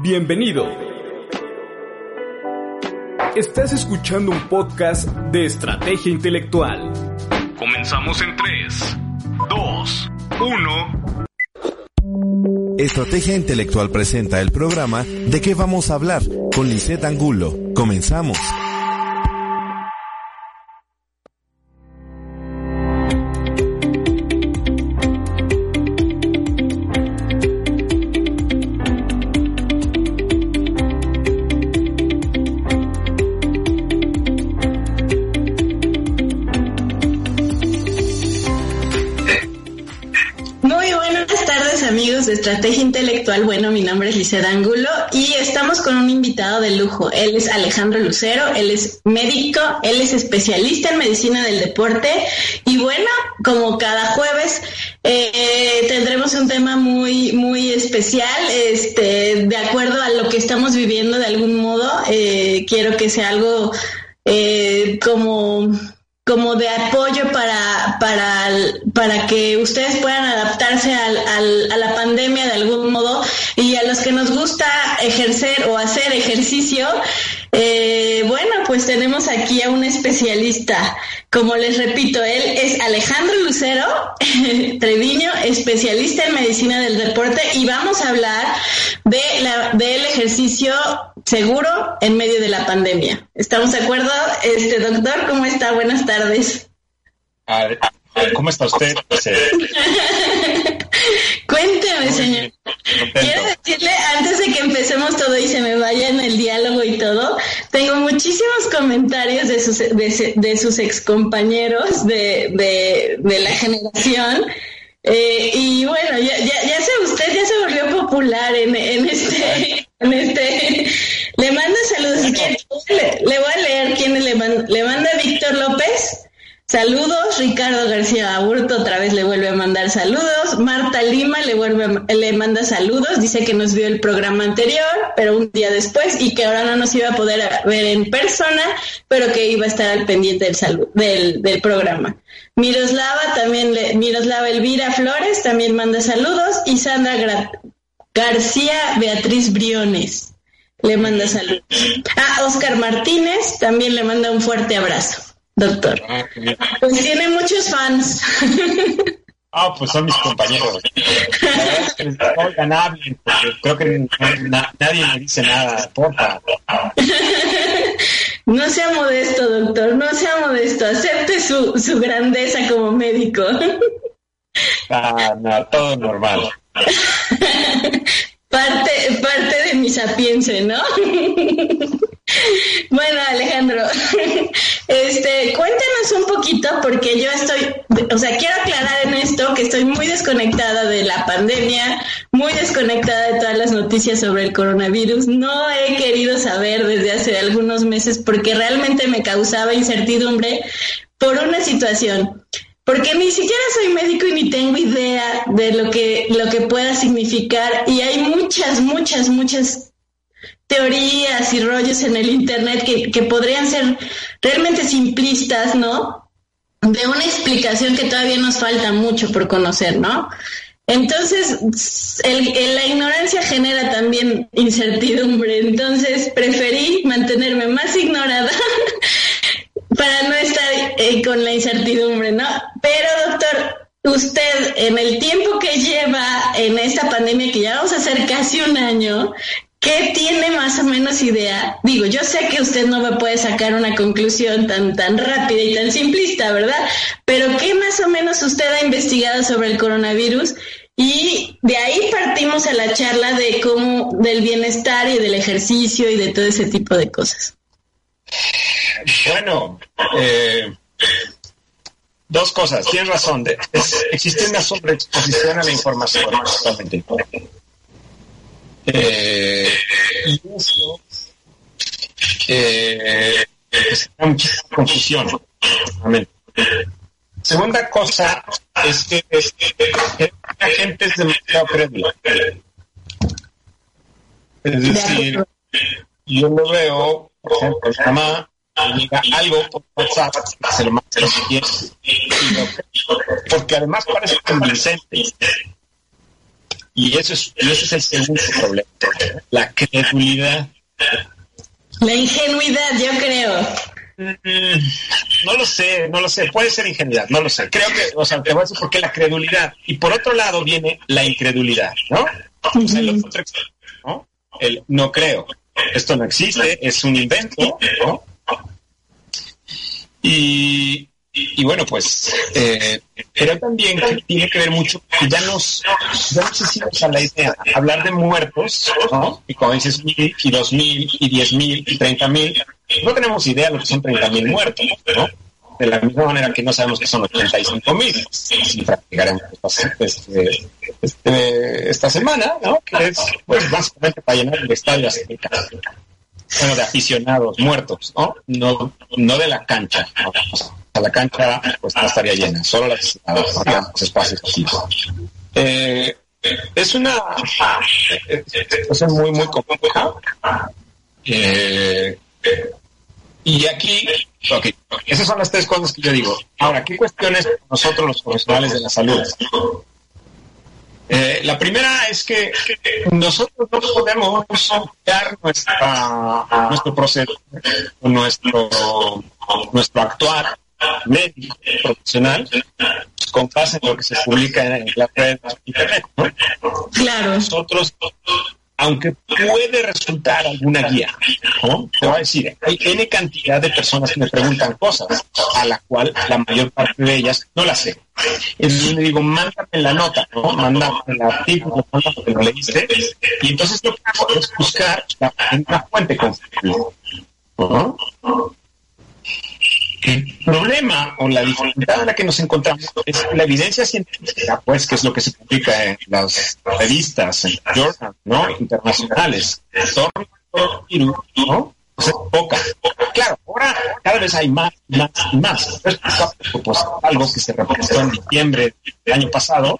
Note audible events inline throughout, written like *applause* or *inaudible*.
Bienvenido. Estás escuchando un podcast de estrategia intelectual. Comenzamos en 3, 2, 1. Estrategia Intelectual presenta el programa ¿De qué vamos a hablar? con Lisette Angulo. Comenzamos. Y estamos con un invitado de lujo. Él es Alejandro Lucero, él es médico, él es especialista en medicina del deporte y bueno, como cada jueves eh, tendremos un tema muy, muy especial, este, de acuerdo a lo que estamos viviendo de algún modo. Eh, quiero que sea algo eh, como como de apoyo para, para, para que ustedes puedan adaptarse al, a la pandemia de algún modo y a los que nos gusta ejercer o hacer ejercicio, eh, bueno, pues tenemos aquí a un especialista. Como les repito, él es Alejandro Lucero *laughs* Treviño, especialista en medicina del deporte y vamos a hablar de la, del ejercicio seguro en medio de la pandemia. ¿Estamos de acuerdo? Este doctor, ¿cómo está? Buenas tardes. ¿Cómo está usted? *laughs* Cuénteme, señor. Quiero decirle, antes de que empecemos todo y se me vaya en el diálogo y todo, tengo muchísimos comentarios de sus, de, de sus excompañeros de, de, de la generación. Eh, y bueno, ya, ya, ya se, usted ya se volvió popular en, en este, en este. Le manda saludos. Le, le, voy a leer quién le manda. Le manda Víctor López. Saludos, Ricardo García Aburto otra vez le vuelve a mandar saludos, Marta Lima le vuelve a, le manda saludos, dice que nos vio el programa anterior, pero un día después y que ahora no nos iba a poder ver en persona, pero que iba a estar al pendiente del salud, del, del programa. Miroslava también le, Miroslava Elvira Flores también manda saludos y Sandra García Beatriz Briones le manda saludos. Ah, Oscar Martínez también le manda un fuerte abrazo doctor. Ah, pues tiene muchos fans. Ah, pues son mis compañeros. Oigan, hablen, porque creo que na nadie me dice nada, porfa. No sea modesto, doctor, no sea modesto. Acepte su, su grandeza como médico. Ah, no, todo normal. Parte, parte de mi sapiencia, ¿no? Bueno, Alejandro, *laughs* este, cuéntanos un poquito porque yo estoy, o sea, quiero aclarar en esto que estoy muy desconectada de la pandemia, muy desconectada de todas las noticias sobre el coronavirus. No he querido saber desde hace algunos meses porque realmente me causaba incertidumbre por una situación. Porque ni siquiera soy médico y ni tengo idea de lo que, lo que pueda significar. Y hay muchas, muchas, muchas teorías y rollos en el Internet que, que, podrían ser realmente simplistas, ¿no? De una explicación que todavía nos falta mucho por conocer, ¿no? Entonces, la ignorancia genera también incertidumbre, entonces preferí mantenerme más ignorada *laughs* para no estar eh, con la incertidumbre, ¿no? Pero, doctor, usted en el tiempo que lleva en esta pandemia, que ya vamos a hacer casi un año, ¿Qué tiene más o menos idea? Digo, yo sé que usted no me puede sacar una conclusión tan, tan rápida y tan simplista, ¿verdad? Pero ¿qué más o menos usted ha investigado sobre el coronavirus? Y de ahí partimos a la charla de cómo, del bienestar y del ejercicio y de todo ese tipo de cosas. Bueno, eh, dos cosas. Tienes razón. Existe una sobreexposición a la información actualmente. Eh, y eso eh, genera muchísima confusión. Segunda cosa es que, es que la gente es demasiado crédula. Es decir, yo lo veo, por ejemplo, mi mamá llega algo por WhatsApp, se lo manda lo que quiere, porque además parece convincente. Y eso es, y ese es el segundo problema, la credulidad. La ingenuidad, yo creo. Mm, no lo sé, no lo sé. Puede ser ingenuidad, no lo sé. Creo que, o sea, te voy a decir por qué la credulidad. Y por otro lado viene la incredulidad, ¿no? O sea, el otro extremo, ¿no? El no creo. Esto no existe, es un invento, ¿no? Y, y bueno, pues, eh, pero también tiene que ver mucho, ya nos, ya nos hicimos a la idea, hablar de muertos, ¿no? Y cuando dices mil, y dos mil, y diez mil, y treinta mil, no tenemos idea de lo que son treinta mil muertos, ¿no? De la misma manera que no sabemos que son 85 mil, si practicaremos este, este, esta semana, ¿no? Que es, pues, básicamente para llenar el estadio bueno, de aficionados muertos, ¿no? No, no de la cancha, ¿no? la cancha pues estaría llena, solo las, los espacios eh, es una situación muy, muy compleja. Eh, y aquí, okay, esas son las tres cosas que yo digo. Ahora, ¿qué cuestiones nosotros los profesionales de la salud? Eh, la primera es que nosotros no podemos cambiar nuestra, nuestro proceso, nuestro, nuestro actuar médico profesional con base en lo que se publica en la red internet. Claro. Nosotros, aunque puede resultar alguna guía, ¿no? te voy a decir, hay N cantidad de personas que me preguntan cosas, a la cual la mayor parte de ellas no las sé. Entonces le digo, mándame la nota, ¿no? mándame el artículo, mándame que lo leíste, y entonces lo que hago es buscar la, una fuente confiable. ¿no? El problema o la dificultad en la que nos encontramos es la evidencia científica, pues, que es lo que se publica en las revistas, en journals, ¿no? internacionales, ¿no? Pues es poca. Claro, ahora cada vez hay más, más y más. pues, algo que se representó en diciembre del año pasado,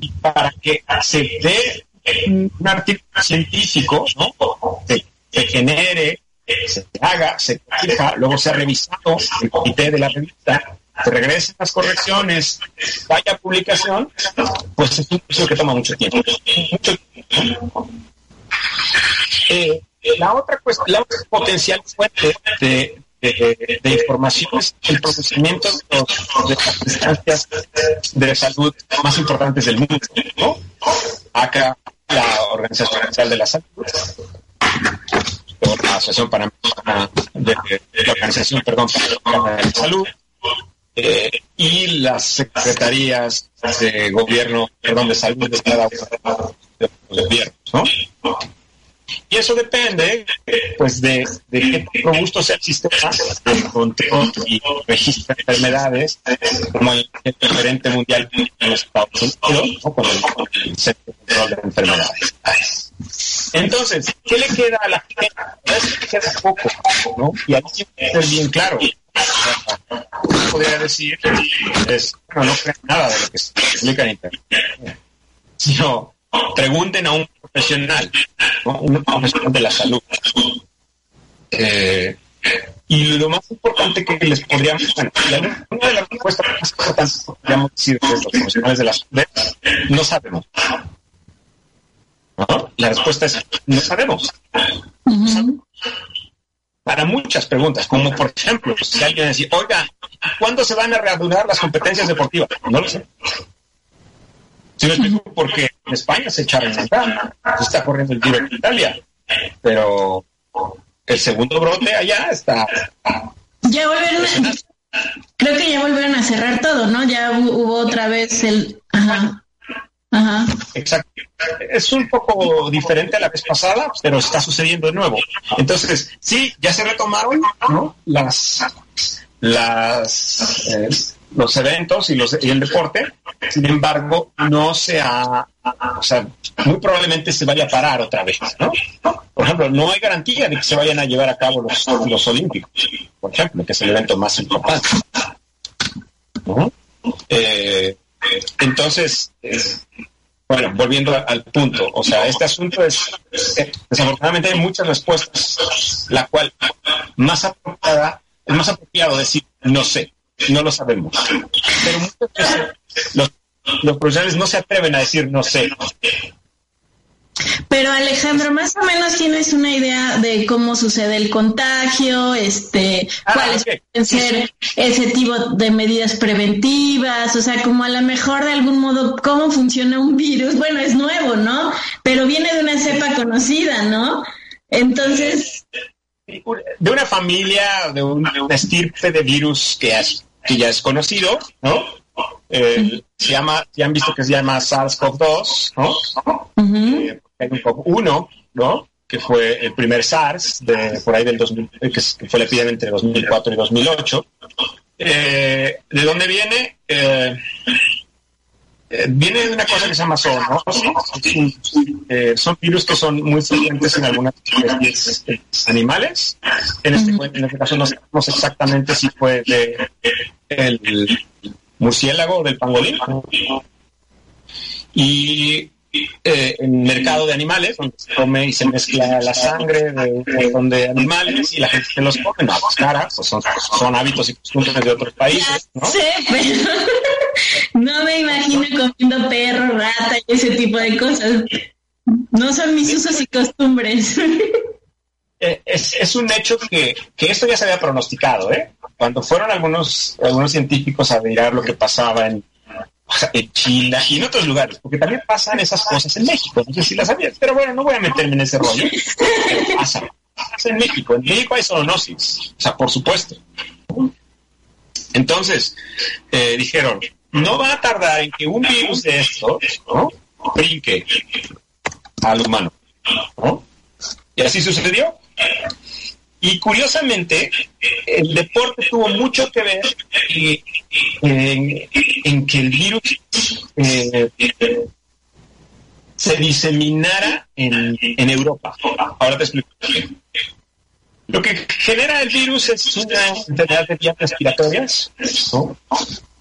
y para que se dé un artículo científico, ¿no? Se, se genere se haga, se corrija, luego se ha revisado el comité de la revista, se regresen las correcciones, vaya publicación, pues es un proceso que toma mucho tiempo. Mucho tiempo. Eh, la otra la otra potencial fuente de, de, información es el procesamiento de, las instancias de salud más importantes del mundo. Acá la Organización Mundial de la Salud Asociación Panamericana de, de, la Organización perdón, de Salud eh, y las secretarías de gobierno, perdón, de salud de cada uno de los gobiernos, ¿no? Y eso depende, pues, de, de qué robusto sea el sistema de control y registro de enfermedades, como el, referente mundial en los Estados Unidos, ¿no? con el, Centro de Control de Enfermedades. Entonces, ¿qué le queda a la gente? Que queda poco, ¿no? Y hay que ser bien claro. Podría decir, es, bueno, no creen nada de lo que se publica en Internet. Sino, pregunten a un profesional, ¿no? un profesional de la salud. Eh, y lo más importante que les podríamos, una de las respuestas más importantes que podríamos decir de los profesionales de la salud, no sabemos. ¿No? La respuesta es no sabemos. No sabemos. Para muchas preguntas, como por ejemplo, si alguien dice, oiga, ¿cuándo se van a reanudar las competencias deportivas? No lo sé. Si me explico, porque en España se echaron en se está corriendo el Giro en Italia, pero el segundo brote allá está. Ya volvieron creo que ya volvieron a cerrar todo, ¿no? Ya hubo otra vez el. Ajá. Ajá. Exacto. Es un poco diferente a la vez pasada, pero está sucediendo de nuevo. Entonces, sí, ya se retomaron ¿no? las, las eh, los eventos y, los, y el deporte, sin embargo, no se ha, o sea, muy probablemente se vaya a parar otra vez, ¿no? Por ejemplo, no hay garantía de que se vayan a llevar a cabo los, los Olímpicos, por ejemplo, que es el evento más importante. Eh, entonces, eh, bueno, volviendo al punto, o sea, este asunto es, eh, desafortunadamente hay muchas respuestas, la cual más apropiada, es más apropiado decir no sé, no lo sabemos. Pero muchas veces los los profesionales no se atreven a decir no sé. Pero Alejandro, más o menos tienes una idea de cómo sucede el contagio, este, ah, cuáles pueden ser ese tipo de medidas preventivas, o sea, como a lo mejor de algún modo cómo funciona un virus. Bueno, es nuevo, ¿no? Pero viene de una cepa conocida, ¿no? Entonces, de una familia, de un, estirpe de virus que, que ya es conocido, ¿no? Eh, se llama, ya han visto que se llama SARS-CoV-2, ¿no? Uh hay un CoV-1, ¿no? Que fue el primer SARS de por ahí del 2000, eh, que fue la epidemia entre 2004 y 2008. Eh, ¿De dónde viene? Eh, viene de una cosa que se llama zoonosis. Eh, son virus que son muy frecuentes en algunas especies animales. En este, en este caso no sabemos exactamente si fue de el murciélago o del pangolín. Y eh, en mercado de animales, donde se come y se mezcla la sangre de, animales y la gente se los come, no, pues caras, pues son, son hábitos y costumbres de otros países. ¿no? pero *laughs* no me imagino comiendo perro, rata y ese tipo de cosas. No son mis usos y costumbres. *laughs* Eh, es, es, un hecho que, que, esto ya se había pronosticado, ¿eh? Cuando fueron algunos, algunos científicos a mirar lo que pasaba en, en China y en otros lugares, porque también pasan esas cosas en México, no sé si las sabías, pero bueno, no voy a meterme en ese rollo. pasa, pasa en México, en México hay zoonosis, o sea, por supuesto. Entonces, eh, dijeron, no va a tardar en que un virus de estos ¿no? brinque al humano. ¿no? Y así sucedió. Y curiosamente, el deporte tuvo mucho que ver en, que el virus eh, se diseminara en, Europa. Ahora te explico. Lo que genera el virus es una enfermedad de vías respiratorias,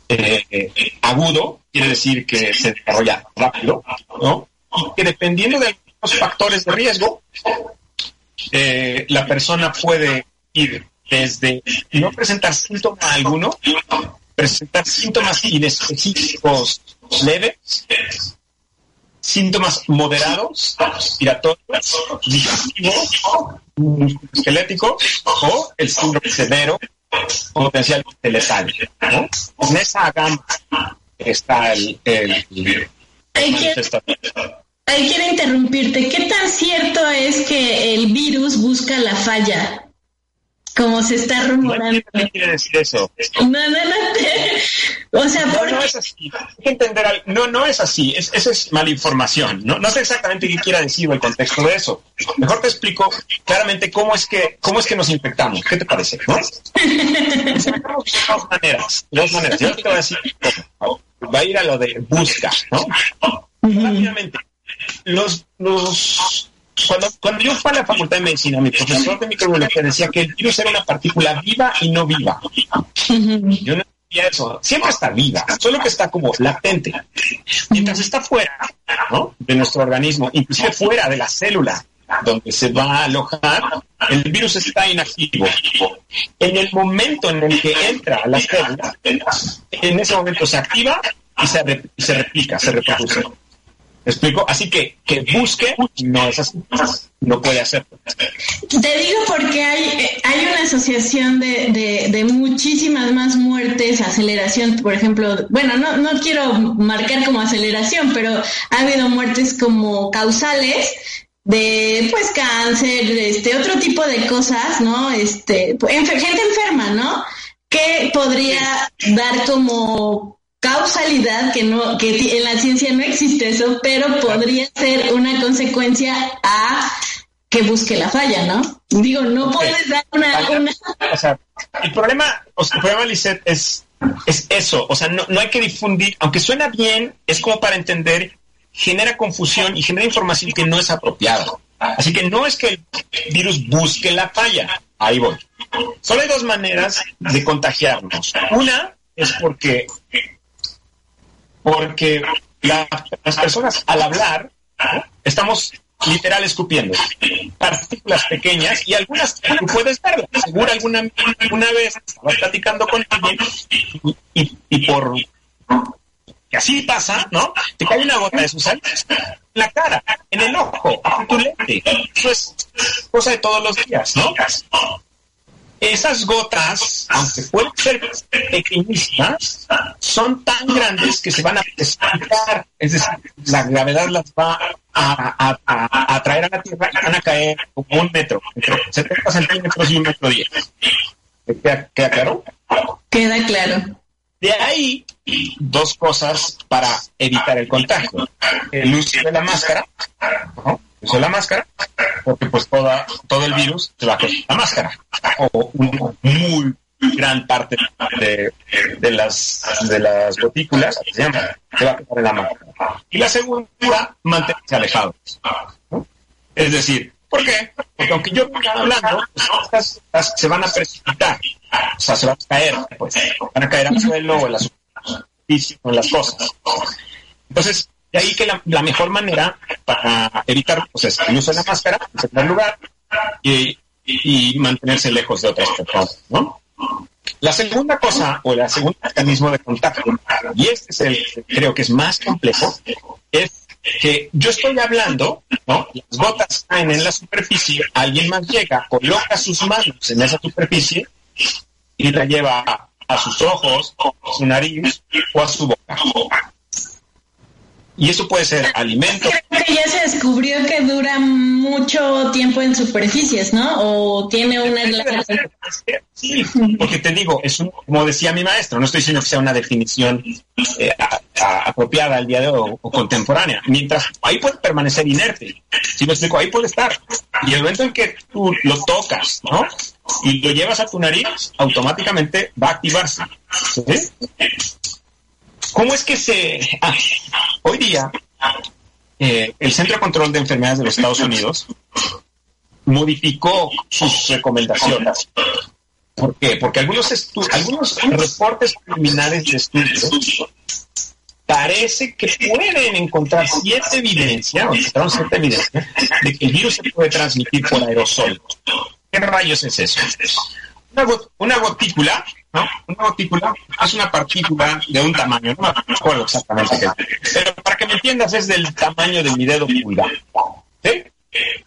eh, agudo, quiere decir que se desarrolla rápido, ¿no? y que dependiendo de los factores de riesgo, eh, la persona puede ir desde no presentar síntoma alguno, presentar síntomas inespecíficos leves, síntomas moderados, respiratorios, digestivos, esqueléticos o el síndrome severo potencialmente letal. ¿no? En esa gama está el, el, Ahí quiero interrumpirte. ¿Qué tan cierto es que el virus busca la falla? Como se está rumorando. No quiere decir eso. No, no, no. O sea, no, no es así. Hay que entender No, no es así. Es, eso es malinformación. No, no sé exactamente qué quiera decir o el contexto de eso. Mejor te explico claramente cómo es que, cómo es que nos infectamos. ¿Qué te parece? ¿No? dos maneras. Dos maneras. Yo te voy a decir. Va a ir a lo de busca, ¿no? Rápidamente los, los cuando, cuando yo fui a la facultad de medicina, mi profesor de microbiología decía que el virus era una partícula viva y no viva. Yo no decía eso. Siempre está viva, solo que está como latente. Mientras está fuera de nuestro organismo, inclusive fuera de la célula donde se va a alojar, el virus está inactivo. En el momento en el que entra a la célula, en ese momento se activa y se, se replica, se reproduce explico? Así que que busque no es así. No puede hacerlo. Te digo porque hay, hay una asociación de, de, muchísimas más muertes, aceleración, por ejemplo. Bueno, no, no quiero marcar como aceleración, pero ha habido muertes como causales de pues cáncer, este otro tipo de cosas, ¿no? Este, gente enferma, ¿no? Que podría dar como causalidad, que no, que en la ciencia no existe eso, pero podría ser una consecuencia a que busque la falla, ¿no? Digo, no puedes dar una, O sea, el problema, o sea, el problema, Lisette, es, es eso. O sea, no, no hay que difundir, aunque suena bien, es como para entender, genera confusión y genera información que no es apropiada. Así que no es que el virus busque la falla. Ahí voy. Solo hay dos maneras de contagiarnos. Una es porque porque las personas al hablar estamos literal escupiendo partículas pequeñas y algunas tú puedes verlas. Seguro alguna, alguna vez estabas platicando con alguien y, y, por que así pasa, ¿no? Te cae una gota de su sal en la cara, en el ojo, en tu lente. Eso es cosa de todos los días, ¿no? Esas gotas, aunque pueden ser pequeñísimas, son tan grandes que se van a precipitar. Es decir, la gravedad las va a, a, atraer a la Tierra y van a caer como un metro, entre 70 centímetros y un metro diez. ¿Queda, ¿Queda claro? Queda claro. De ahí, dos cosas para evitar el contagio. El uso de la máscara, ¿no? La máscara, porque pues toda, todo el virus se va quedar la máscara, o una muy gran parte de, de, las, de las gotículas, se llama, se va a quedar en la máscara. Y la segunda, mantenerse alejados. Es decir, ¿por qué? Porque aunque yo venga hablando, pues, estas, se van a precipitar o sea, se van a caer, pues, van a caer al suelo o en o en las cosas. Entonces, de ahí que la, mejor manera para evitar pues, es el uso de la máscara, en primer lugar, y, mantenerse lejos de otras personas. La segunda cosa, o el segundo mecanismo de contacto, y este es el creo que es más complejo, es que yo estoy hablando. Las gotas caen en la superficie, alguien más llega, coloca sus manos en esa superficie y la lleva a sus ojos, a su nariz o a su boca. Y eso puede ser alimento. Creo que ya se descubrió que dura mucho tiempo en superficies, ¿no? O tiene una Sí, porque te digo, es un, como decía mi maestro, no estoy diciendo que sea una definición eh, a, a, apropiada al día de hoy o, contemporánea. Mientras ahí puede permanecer inerte. Si me explico, ahí puede estar. Y el momento en que tú lo tocas, ¿no? Y lo llevas a tu nariz, automáticamente va a activarse. ¿Sí? ¿Cómo es que se... Ah, hoy día, eh, el Centro de Control de Enfermedades de los Estados Unidos modificó sus recomendaciones. ¿Por qué? Porque algunos, algunos reportes preliminares de estudios parece que pueden encontrar cierta evidencia, o encontraron cierta evidencia, de que el virus se puede transmitir por aerosol. ¿Qué rayos es eso? Una, una gotícula ¿no? Una gotícula es una partícula de un tamaño, no me acuerdo exactamente qué. Pero para que me entiendas, es del tamaño de mi dedo pulgar. ¿Sí?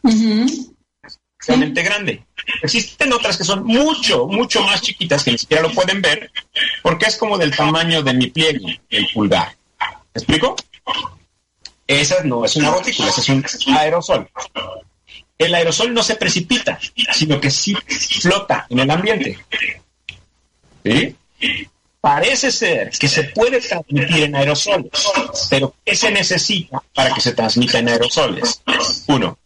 Uh Realmente grande. Existen otras que son mucho, mucho más chiquitas que ni siquiera lo pueden ver, porque es como del tamaño de mi pliegue, el pulgar. ¿Me explico? Esa no es una gotícula, esa es un aerosol. El aerosol no se precipita, sino que sí flota en el ambiente. ¿Sí? Parece ser que se puede transmitir en aerosoles, pero ¿qué se necesita para que se transmita en aerosoles? Uno,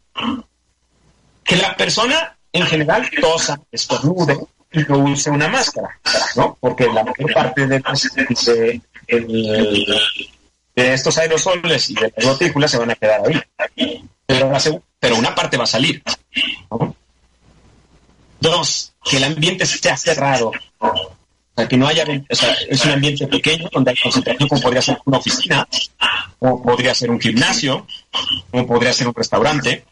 que la persona en general tosa, estornude y no use una máscara, ¿no? Porque la mayor parte de, de, de, de estos aerosoles y de las gotículas se van a quedar ahí. Pero, la, pero una parte va a salir. ¿no? Dos, que el ambiente esté cerrado o sea, que no haya, o sea, es un ambiente pequeño donde hay concentración, como podría ser una oficina, o podría ser un gimnasio, como podría ser un restaurante.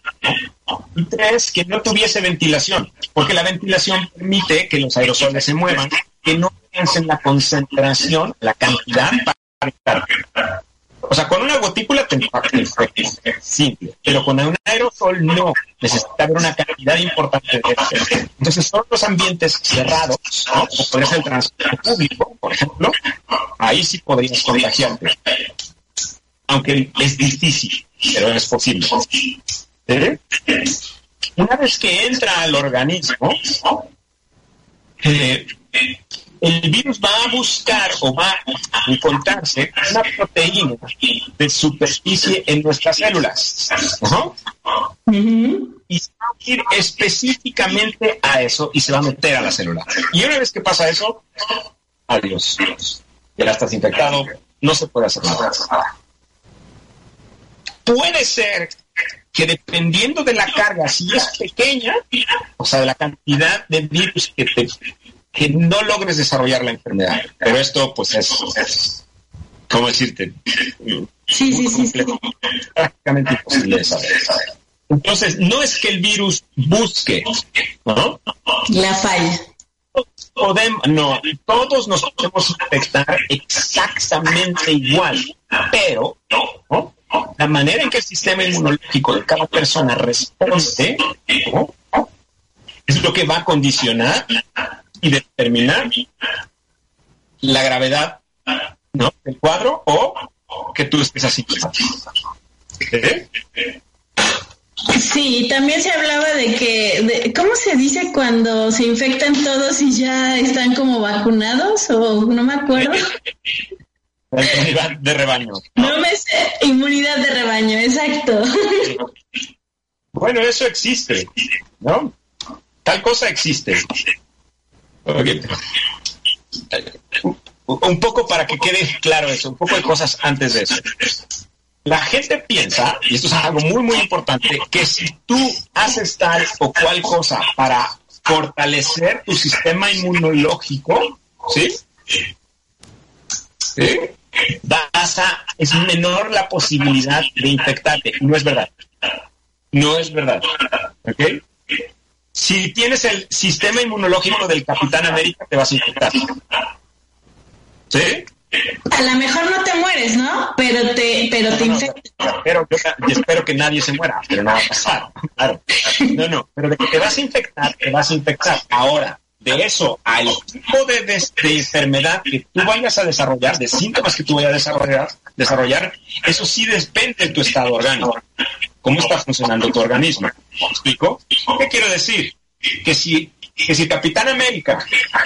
Y tres, que no tuviese ventilación, porque la ventilación permite que los aerosoles se muevan, que no piensen la concentración, la cantidad para estar. O sea, con una gotícula te perfecto, simple, pero con un aerosol no, necesita haber una cantidad importante de este. Entonces, son los ambientes cerrados, ¿no? O podría ser el transporte público, por ejemplo, ahí sí podrías contagiarte. Aunque es difícil, pero es posible. ¿Eh? Una vez que entra al organismo, eh, el virus va a buscar o va a encontrarse una proteína de superficie en nuestras células. ¿no? Y se va a ir específicamente a eso y se va a meter a la célula. Y una vez que pasa eso, adiós. Ya estás infectado, no se puede hacer nada. Puede ser que dependiendo de la carga, si es pequeña, o sea, de la cantidad de virus que te que no logres desarrollar la enfermedad. Pero esto, pues, es, es ¿cómo decirte? Sí, sí, sí, sí, Prácticamente imposible de saber. Entonces, no es que el virus busque, ¿no? La falla. podemos, no, todos nos podemos infectar exactamente igual, pero ¿no? la manera en que el sistema inmunológico de cada persona responde es lo que va a condicionar y determinar la gravedad ¿no? del cuadro o que tú estés así. ¿Eh? Sí, también se hablaba de que, ¿cómo se dice cuando se infectan todos y ya están como vacunados? O no me acuerdo. inmunidad de rebaño. ¿no? me sé, inmunidad de rebaño, exacto. Bueno, eso existe, ¿no? Tal cosa existe. Un poco para que quede claro eso, un poco de cosas antes de eso. La gente piensa, y esto es algo muy, muy importante, que si tú haces tal o cual cosa para fortalecer tu sistema inmunológico, ¿sí? ¿Sí? Vas a, es menor la posibilidad de infectarte. No es verdad. No es verdad. ¿Ok? Si tienes el sistema inmunológico del Capitán América, te vas a infectar. ¿Sí? A lo mejor no te mueres, ¿no? Pero te, pero te infectas. Pero yo, espero que nadie se muera, pero no va a pasar. Claro. No, no, pero de que te vas a infectar, te vas a infectar. Ahora, de eso al tipo de, de, enfermedad que tú vayas a desarrollar, de síntomas que tú vayas a desarrollar, desarrollar, eso sí depende de tu estado orgánico. ¿Cómo está funcionando tu organismo? ¿Me explico? ¿Qué quiero decir? Que si, que si Capitán América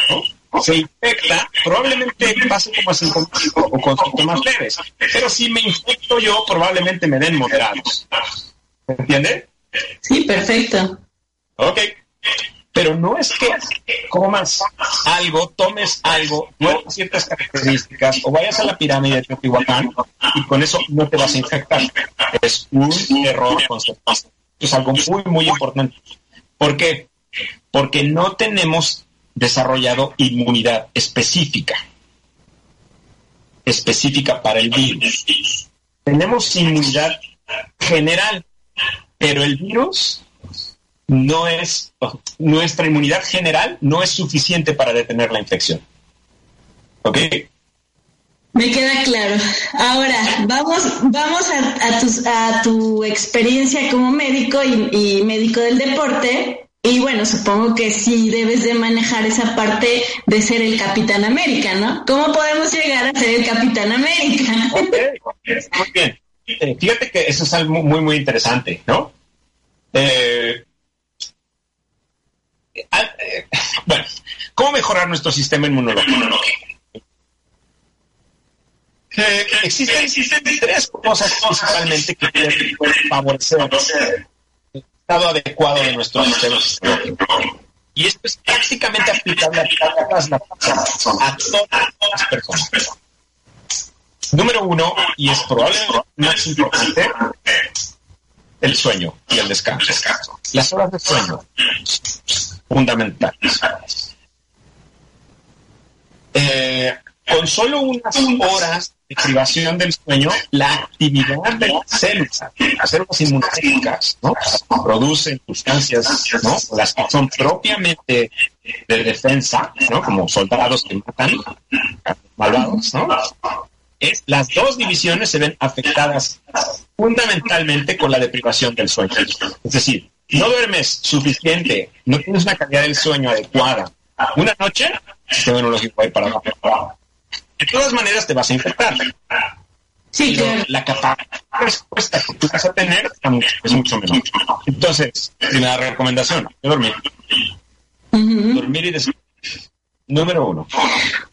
¿no? se infecta, probablemente pase como asintomático o con síntomas leves. Pero si me infecto yo, probablemente me den moderados. ¿Me entiende? Sí, perfecto. Ok. Pero no es que comas algo, tomes algo, no ciertas características, o vayas a la pirámide de Teotihuacán y con eso no te vas a infectar. Es un error conceptual. Es algo muy, muy importante. ¿Por qué? Porque no tenemos desarrollado inmunidad específica, específica para el virus. Tenemos inmunidad general, pero el virus no es, nuestra inmunidad general no es suficiente para detener la infección. ¿Ok? Me queda claro. Ahora, vamos, vamos a, a, tu, experiencia como médico y médico del deporte. Y bueno, supongo que sí debes de manejar esa parte de ser el Capitán América, ¿no? ¿Cómo podemos llegar a ser el Capitán América? *laughs* muy bien. Eh, fíjate que eso es algo muy, muy interesante, ¿no? Eh, bueno, ¿cómo mejorar nuestro sistema inmunológico? existen, existen tres cosas principalmente que pueden favorecer estado adecuado de nuestro sistema Y esto es prácticamente aplicable a todas las, a todas las personas. Número uno, y es probablemente más importante, el sueño y el descanso. Las horas de sueño, fundamentales. Eh, con solo unas horas de privación del sueño, la actividad de las células, las células inmunológicas, ¿no? producen sustancias, ¿no? Las que son propiamente de defensa, ¿no? Como soldados que matan, malvados, ¿no? Es, las dos divisiones se ven afectadas fundamentalmente con la deprivación del sueño. Es decir, no duermes suficiente, no tienes una calidad del sueño adecuada. Una noche, el sistema inmunológico va a ir para abajo de todas maneras te vas a infectar. Sí, La capacidad de respuesta que tú vas a tener es mucho menor. Entonces, primera recomendación, dormir. Dormir y descansar. Número uno.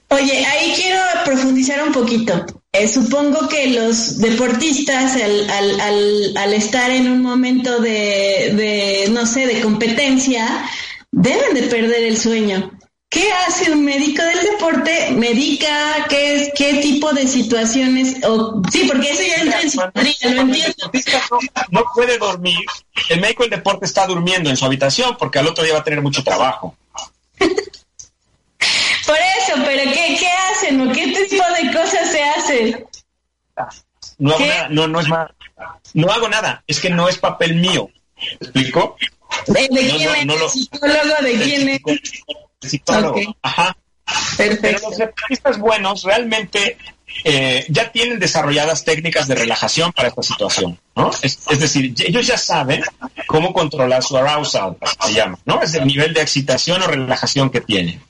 Oye, ahí quiero profundizar un poquito. Eh, supongo que los deportistas, al, al, al, al, estar en un momento de, de, no sé, de competencia, deben de perder el sueño. ¿Qué hace un médico del deporte? ¿Medica? ¿Qué, qué tipo de situaciones? O, sí, porque eso ya entra en psiquiatría, lo entiendo. No, puede dormir. El médico del deporte está durmiendo en su habitación porque al otro día va a tener mucho trabajo. *laughs* Por eso, pero ¿qué, qué hacen o qué tipo de cosas se hacen? No hago nada, no, no es más. No hago nada, es que no es papel mío. ¿Me explico? ¿De, quién es? ¿Psicólogo de quién es? Ajá. Perfecto. Pero los deportistas buenos realmente eh, ya tienen desarrolladas técnicas de relajación para esta situación, ¿no? Es, decir, ellos ya saben cómo controlar su arousal, se llama, ¿no? Es el nivel de excitación o relajación que tienen.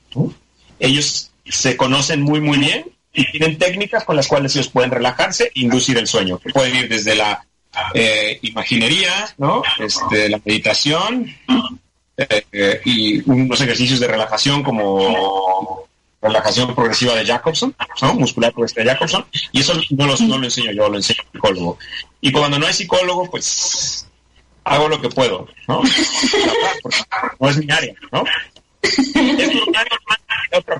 Ellos se conocen muy, muy bien y tienen técnicas con las cuales ellos pueden relajarse e inducir el sueño, pueden ir desde la eh, imaginería, ¿no? Este, la meditación eh, y unos ejercicios de relajación como relajación progresiva de Jacobson, muscular progresiva de Jacobson, y eso no, no lo enseño yo, lo enseño el psicólogo. Y cuando no hay psicólogo, pues hago lo que puedo, ¿no? *laughs* no es mi área, ¿no?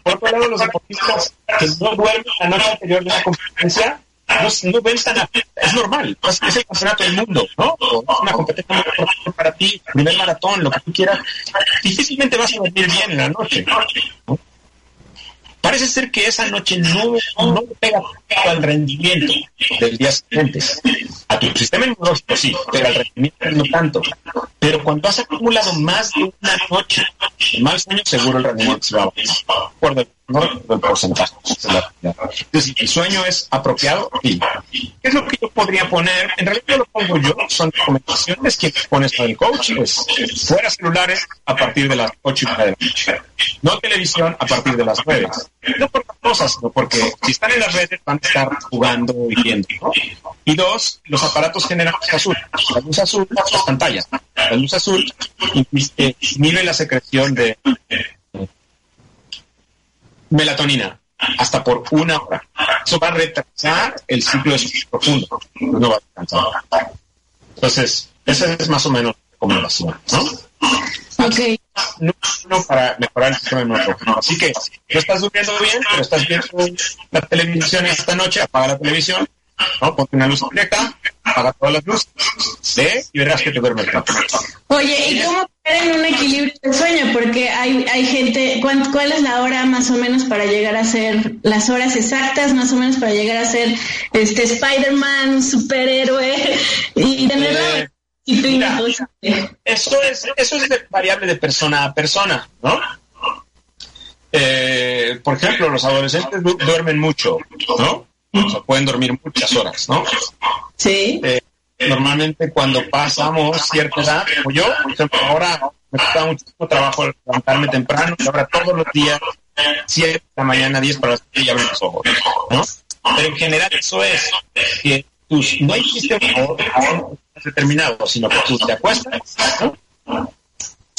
Por otro lado, los deportistas que no duermen la noche anterior de la competencia no, no ven tan es normal, es, el campeonato del mundo, ¿no? es una competencia muy importante para ti, primer maratón, lo que tú quieras, difícilmente vas a dormir bien en la noche. ¿no? Parece ser que esa noche no, no pega al rendimiento del día siguiente. A tu sistema inmunológico sí, pero al rendimiento no tanto. Pero cuando has acumulado más de una noche de mal sueño, seguro el rendimiento se va a bajar. No el porcentaje. Entonces, el sueño es apropiado, ¿Qué es lo que yo podría poner? En realidad lo pongo yo, son recomendaciones que pones para el coach, fuera celulares a partir de las 8 y media de la noche. No televisión a partir de las 9 no por cosas, sino porque si están en las redes van a estar jugando y viendo. Y dos, los aparatos generan luz azul. La luz azul, las pantallas. La luz azul inhibe la secreción de melatonina hasta por una hora. Eso va a retrasar el ciclo de sueño profundo. No va a descansar. Entonces, esa es más o menos la recomendación, ¿no? Ok no, para mejorar el sistema inmunológico. Así que no estás durmiendo bien, pero estás viendo la televisión esta noche, apaga la televisión, ¿no? ponte una luz directa, apaga todas las luces, ve y verás que te duermes rápido. Oye, ¿y cómo en un equilibrio del sueño? Porque hay, hay gente, ¿cuál, ¿cuál es la hora más o menos para llegar a ser, las horas exactas más o menos para llegar a ser este Spider-Man, superhéroe y tener eh, eso es, eso es variable de persona a persona, ¿no? Eh, por ejemplo, los adolescentes duermen mucho, ¿no? O sea, pueden dormir muchas horas, ¿no? Sí. Eh, normalmente cuando pasamos cierta edad, como yo, por ejemplo, ahora me cuesta muchísimo trabajo levantarme temprano y ahora todos los días, 7 de la mañana, 10 para las y abrir los ojos, ¿no? Pero en general eso es que tus, no hay sistema determinado, sino que tú te acuestas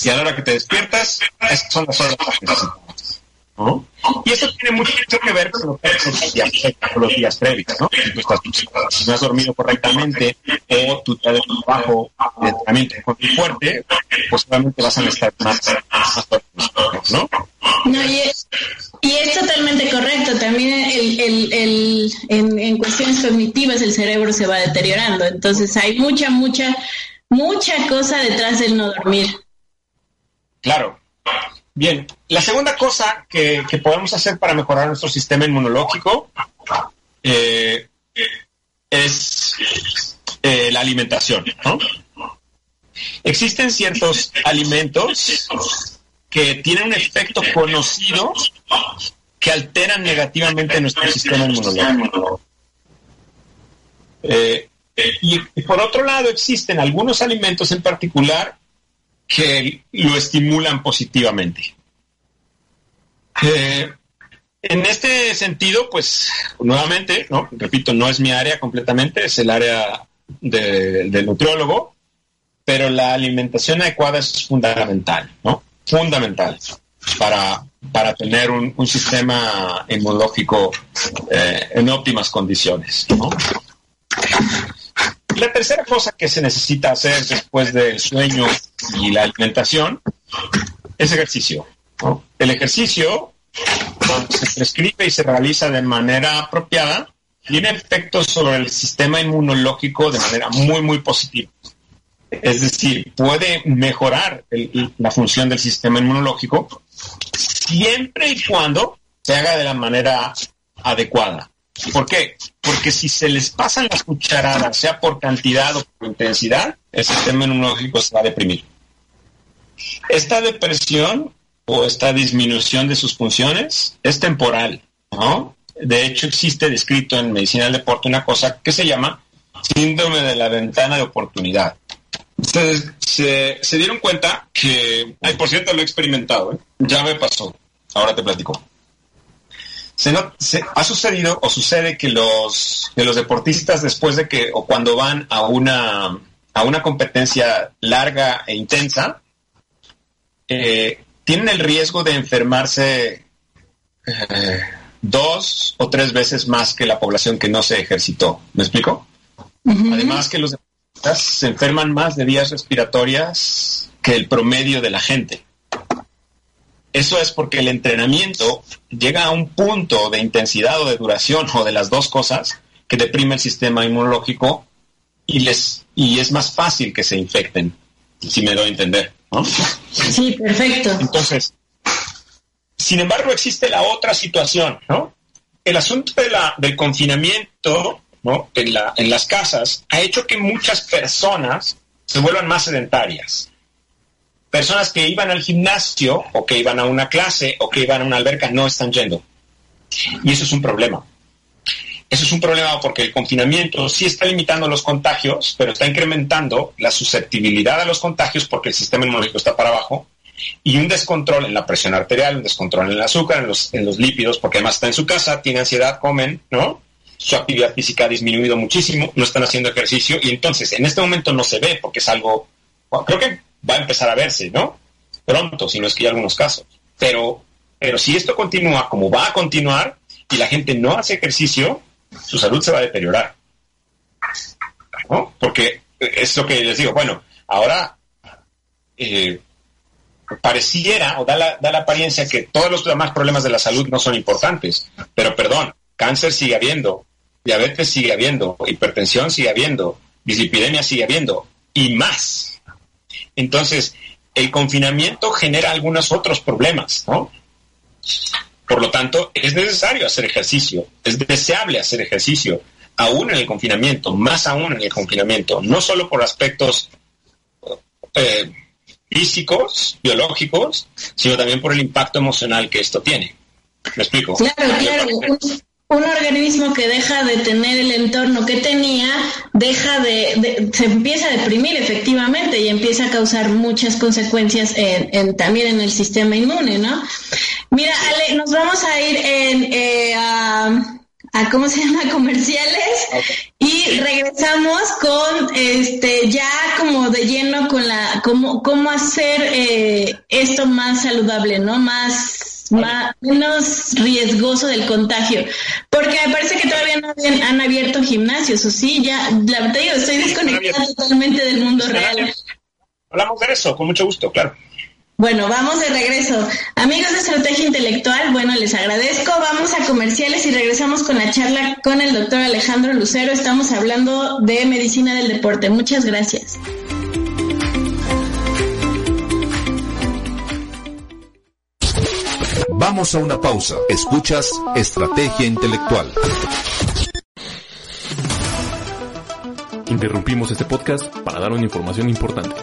y a la hora que te despiertas, esas son las horas que necesitas. ¿No? Y eso tiene mucho que ver con, los días, con los días previos, ¿no? Si tú estás, si no has dormido correctamente o tu trabajo de entrenamiento es muy fuerte, pues obviamente vas a estar más, más ¿no? No, y es, y es totalmente correcto. También el, el, el, en, en cuestiones cognitivas el cerebro se va deteriorando. Entonces hay mucha, mucha, mucha cosa detrás del no dormir. Claro. Bien, la segunda cosa que, podemos hacer para mejorar nuestro sistema inmunológico eh, es eh, la alimentación. ¿no? Existen ciertos alimentos que tienen un efecto conocido que alteran negativamente nuestro sistema inmunológico. Eh, y, por otro lado, existen algunos alimentos en particular que lo estimulan positivamente. Eh, en este sentido, pues nuevamente, ¿no? repito, no es mi área completamente, es el área del nutriólogo, pero la alimentación adecuada es fundamental, ¿no? fundamental para, para tener un, sistema inmunológico eh, en óptimas condiciones. La tercera cosa que se necesita hacer después del sueño y la alimentación es ejercicio. El ejercicio, cuando se prescribe y se realiza de manera apropiada, tiene efectos sobre el sistema inmunológico de manera muy, muy positiva. Es decir, puede mejorar la función del sistema inmunológico siempre y cuando se haga de la manera adecuada. ¿Por qué? Porque si se les pasan las cucharadas, sea por cantidad o por intensidad, el sistema inmunológico se va a deprimir. Esta depresión o esta disminución de sus funciones es temporal, ¿no? De hecho, existe descrito en medicina del deporte una cosa que se llama síndrome de la ventana de oportunidad. Ustedes se, dieron cuenta que, ay, por cierto, lo he experimentado, ¿eh? ya me pasó, ahora te platico. Se, ha sucedido o sucede que los, los deportistas después de que o cuando van a una, a una competencia larga e intensa, eh, tienen el riesgo de enfermarse eh, dos o tres veces más que la población que no se ejercitó. ¿Me explico? Además que los deportistas se enferman más de vías respiratorias que el promedio de la gente. Eso es porque el entrenamiento llega a un punto de intensidad o de duración o de las dos cosas que deprime el sistema inmunológico y les y es más fácil que se infecten, si me doy a entender. Sí, perfecto. Entonces, sin embargo, existe la otra situación, ¿no? El asunto de la, del confinamiento ¿no? en, la, en las casas ha hecho que muchas personas se vuelvan más sedentarias. Personas que iban al gimnasio o que iban a una clase o que iban a una alberca no están yendo. Y eso es un problema. Eso es un problema porque el confinamiento sí está limitando los contagios, pero está incrementando la susceptibilidad a los contagios porque el sistema inmunológico está para abajo y un descontrol en la presión arterial, un descontrol en el azúcar, en los, en los lípidos, porque además está en su casa, tiene ansiedad, comen, ¿no? Su actividad física ha disminuido muchísimo, no están haciendo ejercicio y entonces en este momento no se ve porque es algo, creo que va a empezar a verse, ¿no? Pronto, si no es que hay algunos casos. Pero, pero si esto continúa como va a continuar y la gente no hace ejercicio, su salud se va a deteriorar. ¿no? Porque es lo que les digo, bueno, ahora eh, pareciera o da la, da la apariencia que todos los demás problemas de la salud no son importantes, pero perdón, cáncer sigue habiendo, diabetes sigue habiendo, hipertensión sigue habiendo, dislipidemia sigue habiendo y más. Entonces, el confinamiento genera algunos otros problemas, ¿no? Por lo tanto, es necesario hacer ejercicio, es deseable hacer ejercicio, aún en el confinamiento, más aún en el confinamiento, no solo por aspectos eh, físicos, biológicos, sino también por el impacto emocional que esto tiene. ¿Me explico? Claro, claro. Un, organismo que deja de tener el entorno que tenía, deja de, se empieza a deprimir efectivamente y empieza a causar muchas consecuencias en, también en el sistema inmune, ¿no? Mira, Ale, nos vamos a ir en, eh, a, ¿cómo se llama? *laughs* Comerciales. Y regresamos con, este, ya como de lleno con la, cómo, cómo hacer eh, esto más saludable, ¿no? Más, más, menos riesgoso del contagio. Porque me parece que todavía no han abierto gimnasios, o sí, ya, la verdad, estoy desconectada totalmente del mundo real. Hablamos de eso, con mucho gusto, claro. Bueno, vamos de regreso. Amigos de Estrategia Intelectual, bueno, les agradezco. Vamos a comerciales y regresamos con la charla con el doctor Alejandro Lucero. Estamos hablando de medicina del deporte. Muchas gracias. Vamos a una pausa. Escuchas Estrategia Intelectual. Interrumpimos este podcast para dar una información importante.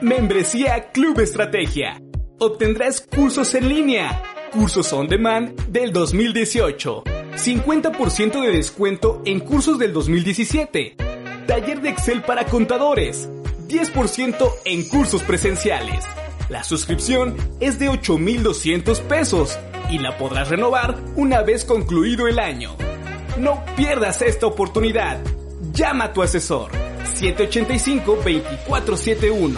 Membresía Club Estrategia. Obtendrás cursos en línea, cursos on demand del 2018, 50% de descuento en cursos del 2017, taller de Excel para contadores, 10% en cursos presenciales. La suscripción es de 8.200 pesos y la podrás renovar una vez concluido el año. No pierdas esta oportunidad. Llama a tu asesor 785-2471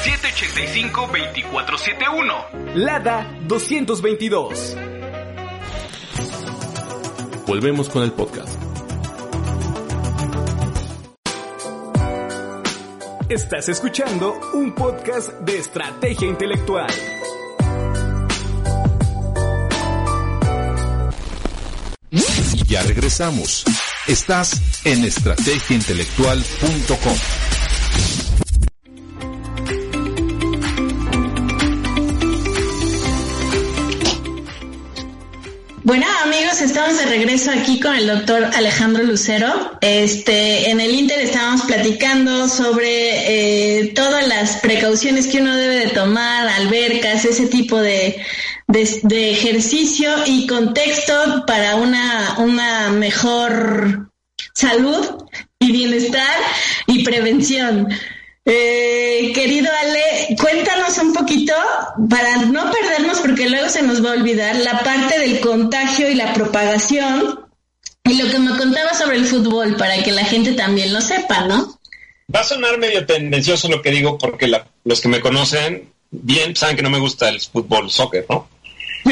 785-2471. Lada 222. Volvemos con el podcast. Estás escuchando un podcast de estrategia intelectual. Y ya regresamos. Estás en estrategiaintelectual.com. Estamos de regreso aquí con el doctor Alejandro Lucero. Este, en el Inter estábamos platicando sobre eh, todas las precauciones que uno debe de tomar, albercas, ese tipo de, de, ejercicio y contexto para una, una mejor salud y bienestar y prevención. Eh, querido Ale, cuéntanos un poquito, para no perdernos, porque luego se nos va a olvidar, la parte del contagio y la propagación y lo que me contaba sobre el fútbol, para que la gente también lo sepa, ¿no? Va a sonar medio tendencioso lo que digo, porque los que me conocen bien saben que no me gusta el fútbol, soccer, ¿no? *laughs*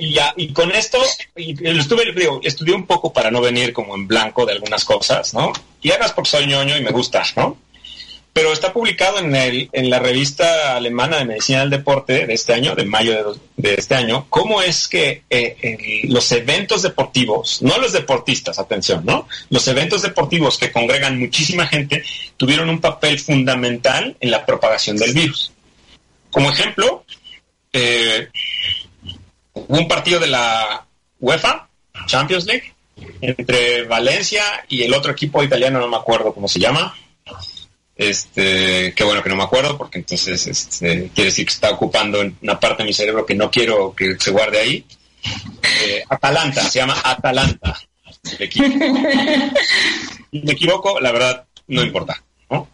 y ya, y con esto, y, estuve, digo, estudié un poco para no venir como en blanco de algunas cosas, ¿no? Y además porque soy ñoño y me gusta, ¿no? Pero está publicado en, el, en la revista alemana de medicina del deporte de este año, de mayo de, este año, cómo es que eh, los eventos deportivos, no los deportistas, atención, ¿no? Los eventos deportivos que congregan muchísima gente tuvieron un papel fundamental en la propagación del virus. Como ejemplo, eh, un partido de la UEFA, Champions League, entre Valencia y el otro equipo italiano, no me acuerdo cómo se llama, este, qué bueno que no me acuerdo, porque entonces este, quiere decir que está ocupando una parte de mi cerebro que no quiero que se guarde ahí. Eh, Atalanta, se llama Atalanta. Si me equivoco, la verdad, no importa. No,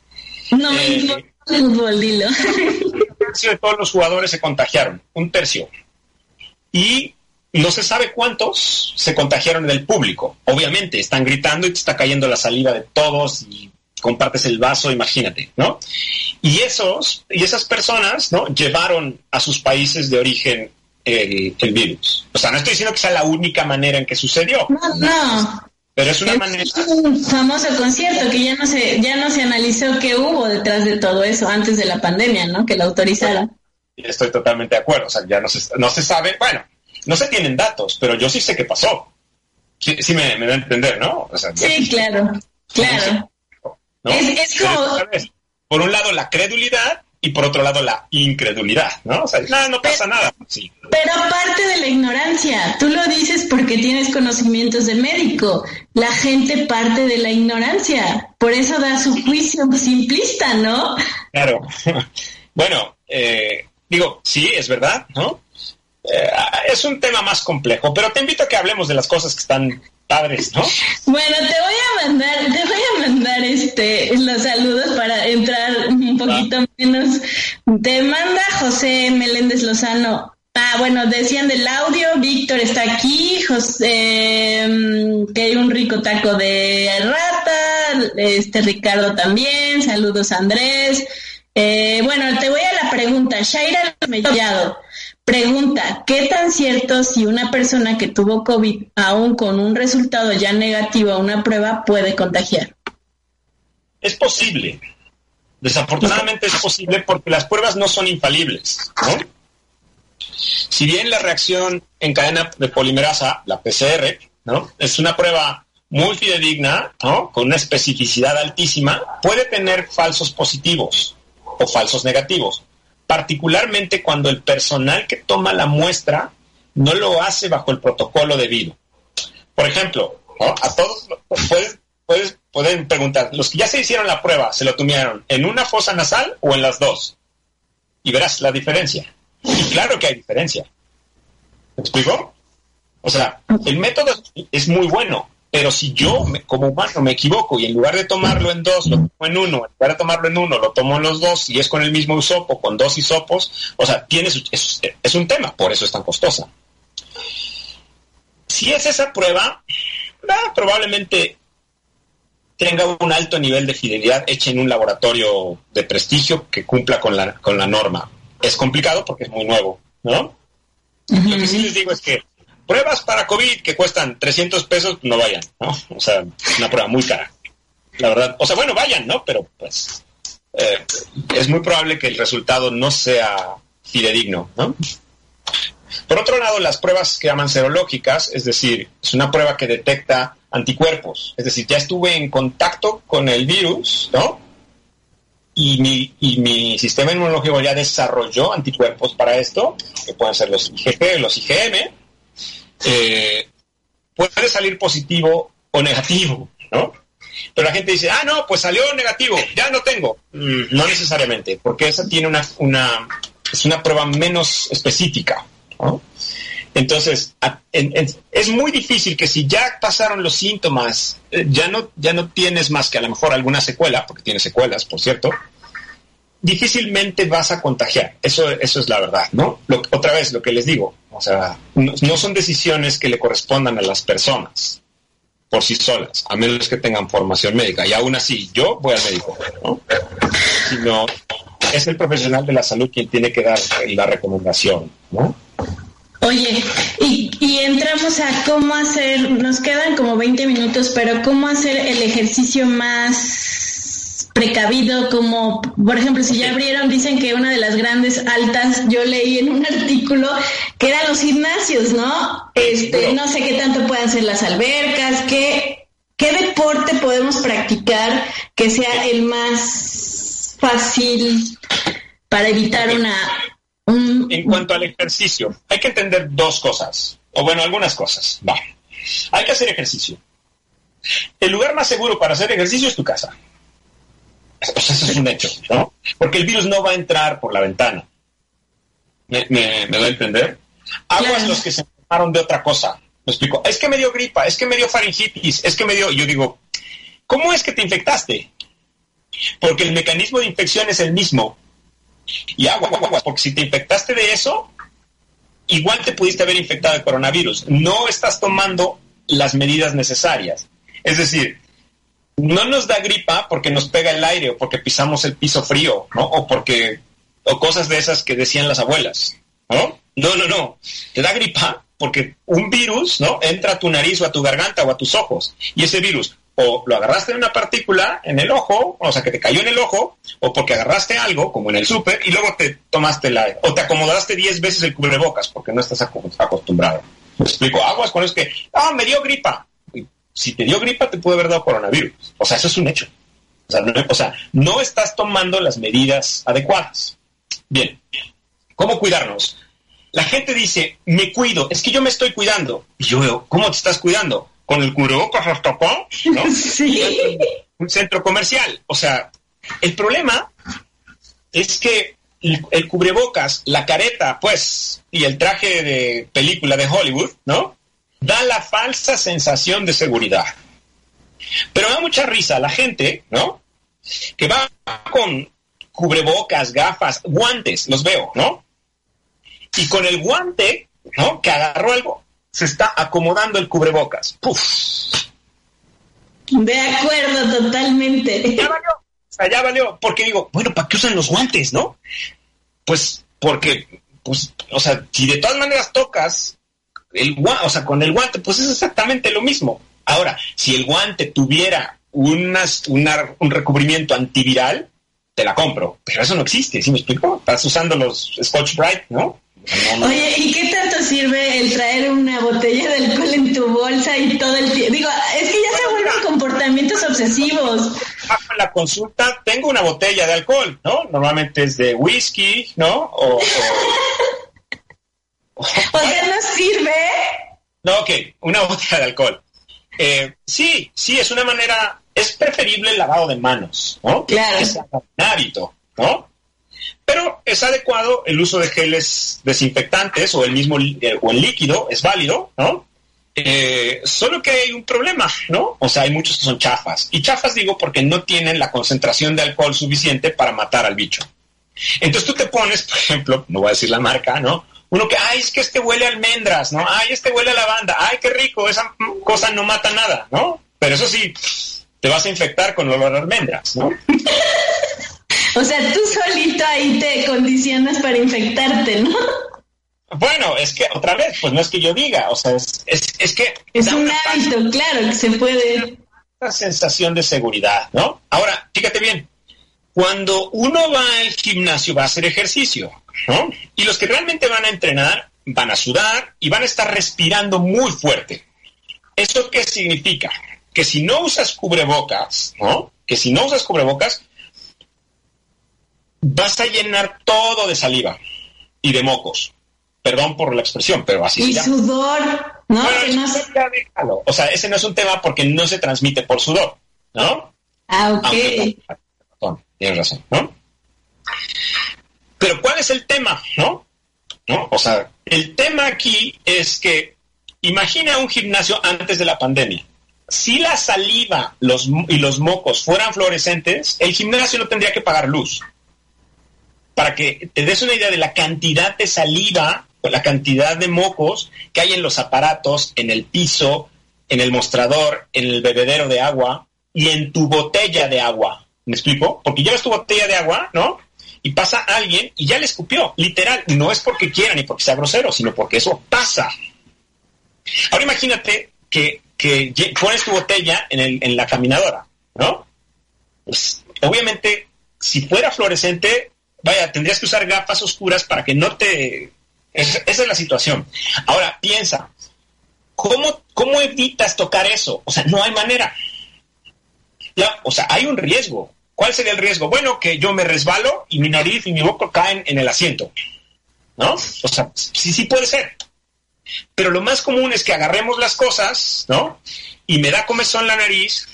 no eh, fútbol, dilo. Un tercio de todos los jugadores se contagiaron, un tercio. Y no se sabe cuántos se contagiaron del público. Obviamente, están gritando y te está cayendo la saliva de todos y compartes el vaso, imagínate, ¿no? Y esos, y esas personas, ¿no? Llevaron a sus países de origen el, virus. O sea, no estoy diciendo que sea la única manera en que sucedió. No, no. Pero es una manera. Es un famoso concierto que ya no se, ya no se analizó qué hubo detrás de todo eso antes de la pandemia, ¿no? Que lo autorizara. Estoy totalmente de acuerdo. O sea, ya no se, no se sabe, bueno, no se tienen datos, pero yo sí sé qué pasó. Sí, me, me, da a entender, ¿no? sí, claro, claro. Es, como... por un lado la credulidad y por otro lado la incredulidad, ¿no? O sea, no, no pasa nada. Sí. Pero parte de la ignorancia, tú lo dices porque tienes conocimientos de médico, la gente parte de la ignorancia, por eso da su juicio simplista, ¿no? Claro. *laughs* bueno, eh, digo, sí, es verdad, ¿no? Eh, es un tema más complejo, pero te invito a que hablemos de las cosas que están padres, ¿no? Bueno, te voy a mandar, te voy a mandar este los saludos para entrar un poquito ah. menos. Te manda José Meléndez Lozano. Ah, bueno, decían del audio, Víctor está aquí, José, mm, que hay un rico taco de rata, este Ricardo también, saludos Andrés. Eh, bueno, te voy a la pregunta, Shaira Mellado. Pregunta, ¿qué tan cierto si una persona que tuvo COVID, aún con un resultado ya negativo a una prueba, puede contagiar? Es posible. Desafortunadamente es posible porque las pruebas no son infalibles. Si bien la reacción en cadena de polimerasa, la PCR, ¿no? es una prueba muy fidedigna, con una especificidad altísima, puede tener falsos positivos o falsos negativos particularmente cuando el personal que toma la muestra no lo hace bajo el protocolo debido. Por ejemplo, a todos pueden preguntar, los que ya se hicieron la prueba, ¿se lo tomaron en una fosa nasal o en las dos? Y verás la diferencia. Y claro que hay diferencia. ¿Me explico? O sea, el método es muy bueno, pero si yo, como humano, me equivoco y en lugar de tomarlo en dos, lo tomo en uno, en lugar de tomarlo en uno, lo tomo en los dos y es con el mismo hisopo, con dos hisopos, o sea, tienes, es, un tema, por eso es tan costosa. Si es esa prueba, probablemente tenga un alto nivel de fidelidad hecha en un laboratorio de prestigio que cumpla con la, con la norma. Es complicado porque es muy nuevo, ¿no? Lo que sí les digo es que pruebas para COVID que cuestan 300 pesos, no vayan, ¿no? O sea, una prueba muy cara. La verdad, o sea, bueno, vayan, ¿no? Pero pues eh, es muy probable que el resultado no sea fidedigno, ¿no? Por otro lado, las pruebas que llaman serológicas, es decir, es una prueba que detecta anticuerpos, es decir, ya estuve en contacto con el virus, ¿no? Y mi, y mi sistema inmunológico ya desarrolló anticuerpos para esto, que pueden ser los IgG, los IgM, eh, puede salir positivo o negativo, ¿no? Pero la gente dice, ah, no, pues salió negativo, ya no tengo. Mm, no necesariamente, porque esa tiene una, una, es una prueba menos específica, ¿no? Entonces, es muy difícil que si ya pasaron los síntomas, eh, ya, no, ya no tienes más que a lo mejor alguna secuela, porque tiene secuelas, por cierto, difícilmente vas a contagiar. Eso, eso es la verdad, ¿no? otra vez, lo que les digo, o sea, no, son decisiones que le correspondan a las personas por sí solas, a menos que tengan formación médica. Y aún así, yo voy al médico, ¿no? Sino es el profesional de la salud quien tiene que dar la recomendación, ¿no? Oye, y, entramos a cómo hacer, nos quedan como 20 minutos, pero cómo hacer el ejercicio más precavido, como por ejemplo, si ya abrieron, dicen que una de las grandes altas, yo leí en un *laughs* artículo que eran los gimnasios, ¿no? Este, no sé qué tanto pueden ser las albercas, qué, qué deporte podemos practicar que sea el más fácil para evitar una en cuanto al ejercicio, hay que entender dos cosas, o bueno, algunas cosas. Va. Hay que hacer ejercicio. El lugar más seguro para hacer ejercicio es tu casa. *laughs* eso es un hecho, ¿no? Porque el virus no va a entrar por la ventana. ¿Me, me, va a entender? Aguas los que se enfermaron de otra cosa. Me explico. Es que me dio gripa, es que me dio faringitis, es que me dio. Yo digo, ¿cómo es que te infectaste? Porque el mecanismo de infección es el mismo y agua, agua, porque si te infectaste de eso, igual te pudiste haber infectado de coronavirus. No estás tomando las medidas necesarias. Es decir, no nos da gripa porque nos pega el aire o porque pisamos el piso frío, ¿no? O porque, o cosas de esas que decían las abuelas, ¿no? No, no, no. Te da gripa porque un virus, ¿no? Entra a tu nariz o a tu garganta o a tus ojos. Y ese virus o lo agarraste en una partícula en el ojo, o sea, que te cayó en el ojo, o porque agarraste algo, como en el súper, y luego te tomaste la... o te acomodaste 10 veces el cubrebocas porque no estás acostumbrado. Me explico, aguas con eso que, ah, me dio gripa. Si te dio gripa, te puede haber dado coronavirus. O sea, eso es un hecho. O sea, no, o sea, no estás tomando las medidas adecuadas. Bien, ¿cómo cuidarnos? La gente dice, me cuido, es que yo me estoy cuidando. Y yo veo, ¿cómo te estás cuidando? con el cubrebocas hasta acá, ¿no? *laughs* Sí. Un centro comercial. O sea, el problema es que el, cubrebocas, la careta, pues, y el traje de película de Hollywood, ¿no? Da la falsa sensación de seguridad. Pero da mucha risa la gente, ¿no? Que va con cubrebocas, gafas, guantes, los veo, ¿no? Y con el guante, ¿no? Que agarró algo, se está acomodando el cubrebocas. ¡Puf! De acuerdo, totalmente. Ya valió, o sea, ya valió. Porque digo, bueno, ¿para qué usan los guantes, no? Pues porque, pues, o sea, si de todas maneras tocas el guante, o sea, con el guante, pues es exactamente lo mismo. Ahora, si el guante tuviera unas, un recubrimiento antiviral, te la compro. Pero eso no existe, ¿sí me explico? Estás usando los Scotch Bright, ¿no? Oye, ¿y qué tanto sirve el traer una botella de alcohol en tu bolsa y todo el tiempo? Digo, es que ya se vuelven comportamientos obsesivos. En la consulta tengo una botella de alcohol, ¿no? Normalmente es de whisky, ¿no? O, o... *laughs* sea, ¿no sirve? No, ok, una botella de alcohol. Eh, sí, sí, es una manera, es preferible el lavado de manos, ¿no? Claro. Es un hábito, ¿no? Pero es adecuado el uso de geles desinfectantes o el mismo eh, o el líquido, es válido, ¿no? Eh, solo que hay un problema, ¿no? O sea, hay muchos que son chafas. Y chafas digo porque no tienen la concentración de alcohol suficiente para matar al bicho. Entonces tú te pones, por ejemplo, no voy a decir la marca, ¿no? Uno que, ay, es que este huele a almendras, ¿no? Ay, este huele a lavanda, ay, qué rico, esa cosa no mata nada, ¿no? Pero eso sí, te vas a infectar con olor a almendras, ¿no? *laughs* O sea, tú solito ahí te condicionas para infectarte, ¿no? Bueno, es que otra vez, pues no es que yo diga, o sea, es, es, que... Es un hábito, claro, que se puede... Una sensación de seguridad, ¿no? Ahora, fíjate bien, cuando uno va al gimnasio va a hacer ejercicio, ¿no? Y los que realmente van a entrenar van a sudar y van a estar respirando muy fuerte. ¿Eso qué significa? Que si no usas cubrebocas, ¿no? Que si no usas cubrebocas, vas a llenar todo de saliva y de mocos. Perdón por la expresión, pero así Y sudor, ¿no? O sea, ese no es un tema porque no se transmite por sudor, ¿no? Ah, ok. Tienes razón, ¿no? Pero ¿cuál es el tema, no? ¿No? O sea, el tema aquí es que imagina un gimnasio antes de la pandemia. Si la saliva los, y los mocos fueran fluorescentes, el gimnasio no tendría que pagar luz. Para que te des una idea de la cantidad de saliva o la cantidad de mocos que hay en los aparatos, en el piso, en el mostrador, en el bebedero de agua y en tu botella de agua. ¿Me explico? Porque llevas tu botella de agua, ¿no? Y pasa alguien y ya le escupió, literal. No es porque quiera ni porque sea grosero, sino porque eso pasa. Ahora imagínate que, pones tu botella en, la caminadora, ¿no? Pues, obviamente, si fuera fluorescente, vaya, tendrías que usar gafas oscuras para que no te... esa es la situación. Ahora, piensa, ¿cómo, ¿cómo evitas tocar eso? O sea, no hay manera. O sea, hay un riesgo. ¿Cuál sería el riesgo? Bueno, que yo me resbalo y mi nariz y mi boca caen en el asiento. ¿No? O sea, sí, sí puede ser. Pero lo más común es que agarremos las cosas, ¿no? Y me da comezón la nariz,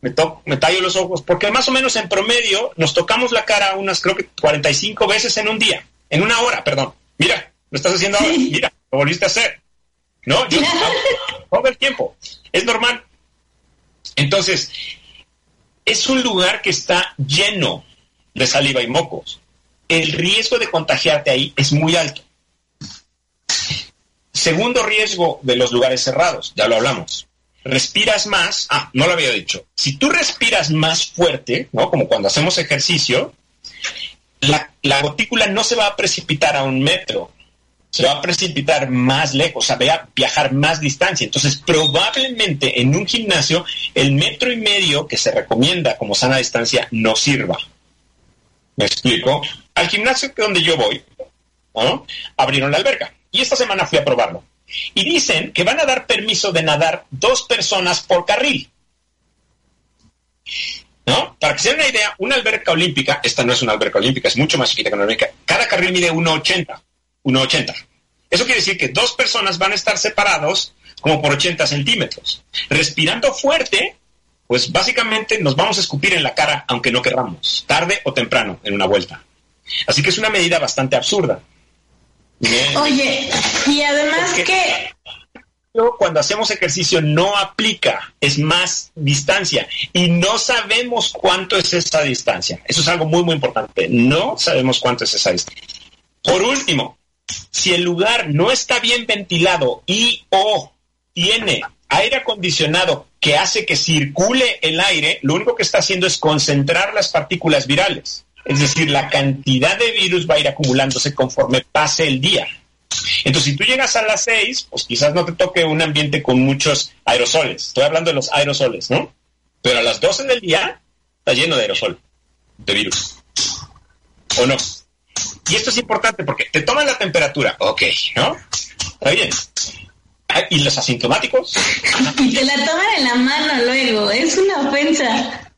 me, me tallo los ojos, porque más o menos en promedio nos tocamos la cara unas, creo que 45 veces en un día, en una hora, perdón. Mira, lo estás haciendo ahora, mira, lo volviste a hacer. ¿No? Yo, *laughs* todo el tiempo. Es normal. Entonces, es un lugar que está lleno de saliva y mocos. El riesgo de contagiarte ahí es muy alto. Segundo riesgo de los lugares cerrados, ya lo hablamos. Respiras más, ah, no lo había dicho. Si tú respiras más fuerte, ¿no? Como cuando hacemos ejercicio, la, gotícula no se va a precipitar a un metro, se va a precipitar más lejos, o sea, va a viajar más distancia. Entonces, probablemente en un gimnasio, el metro y medio que se recomienda como sana distancia no sirva. ¿Me explico? Al gimnasio donde yo voy, ¿no? abrieron la alberca. Y esta semana fui a probarlo. Y dicen que van a dar permiso de nadar dos personas por carril. ¿No? Para que se den una idea, una alberca olímpica, esta no es una alberca olímpica, es mucho más chiquita que una alberca, cada carril mide 1,80. 1,80. Eso quiere decir que dos personas van a estar separados como por 80 centímetros. Respirando fuerte, pues básicamente nos vamos a escupir en la cara aunque no querramos, tarde o temprano en una vuelta. Así que es una medida bastante absurda. Oye, y además que cuando hacemos ejercicio no aplica, es más distancia y no sabemos cuánto es esa distancia. Eso es algo muy, muy importante. No sabemos cuánto es esa distancia. Por último, si el lugar no está bien ventilado y o tiene aire acondicionado que hace que circule el aire, lo único que está haciendo es concentrar las partículas virales. Es decir, la cantidad de virus va a ir acumulándose conforme pase el día. Entonces, si tú llegas a las 6, pues quizás no te toque un ambiente con muchos aerosoles. Estoy hablando de los aerosoles, ¿no? Pero a las 12 del día está lleno de aerosol, de virus. ¿O no? Y esto es importante porque te toman la temperatura, ok, ¿no? Está bien. Ah, ¿Y los asintomáticos? *laughs* Y te la toman en la mano luego, es una ofensa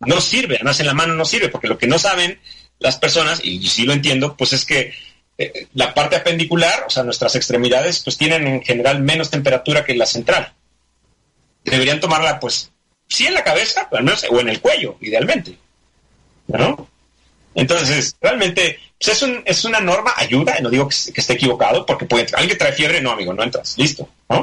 no sirve, además en la mano no sirve, porque lo que no saben las personas, y sí lo entiendo, pues es que eh, la parte apendicular, o sea, nuestras extremidades, pues tienen en general menos temperatura que la central. Deberían tomarla, pues, sí en la cabeza, pero no o en el cuello, idealmente. ¿No? Entonces, realmente, pues es, un, es una norma, ayuda, no digo que, que esté equivocado, porque puede entrar. Alguien que trae fiebre, no, amigo, no entras, listo, ¿no?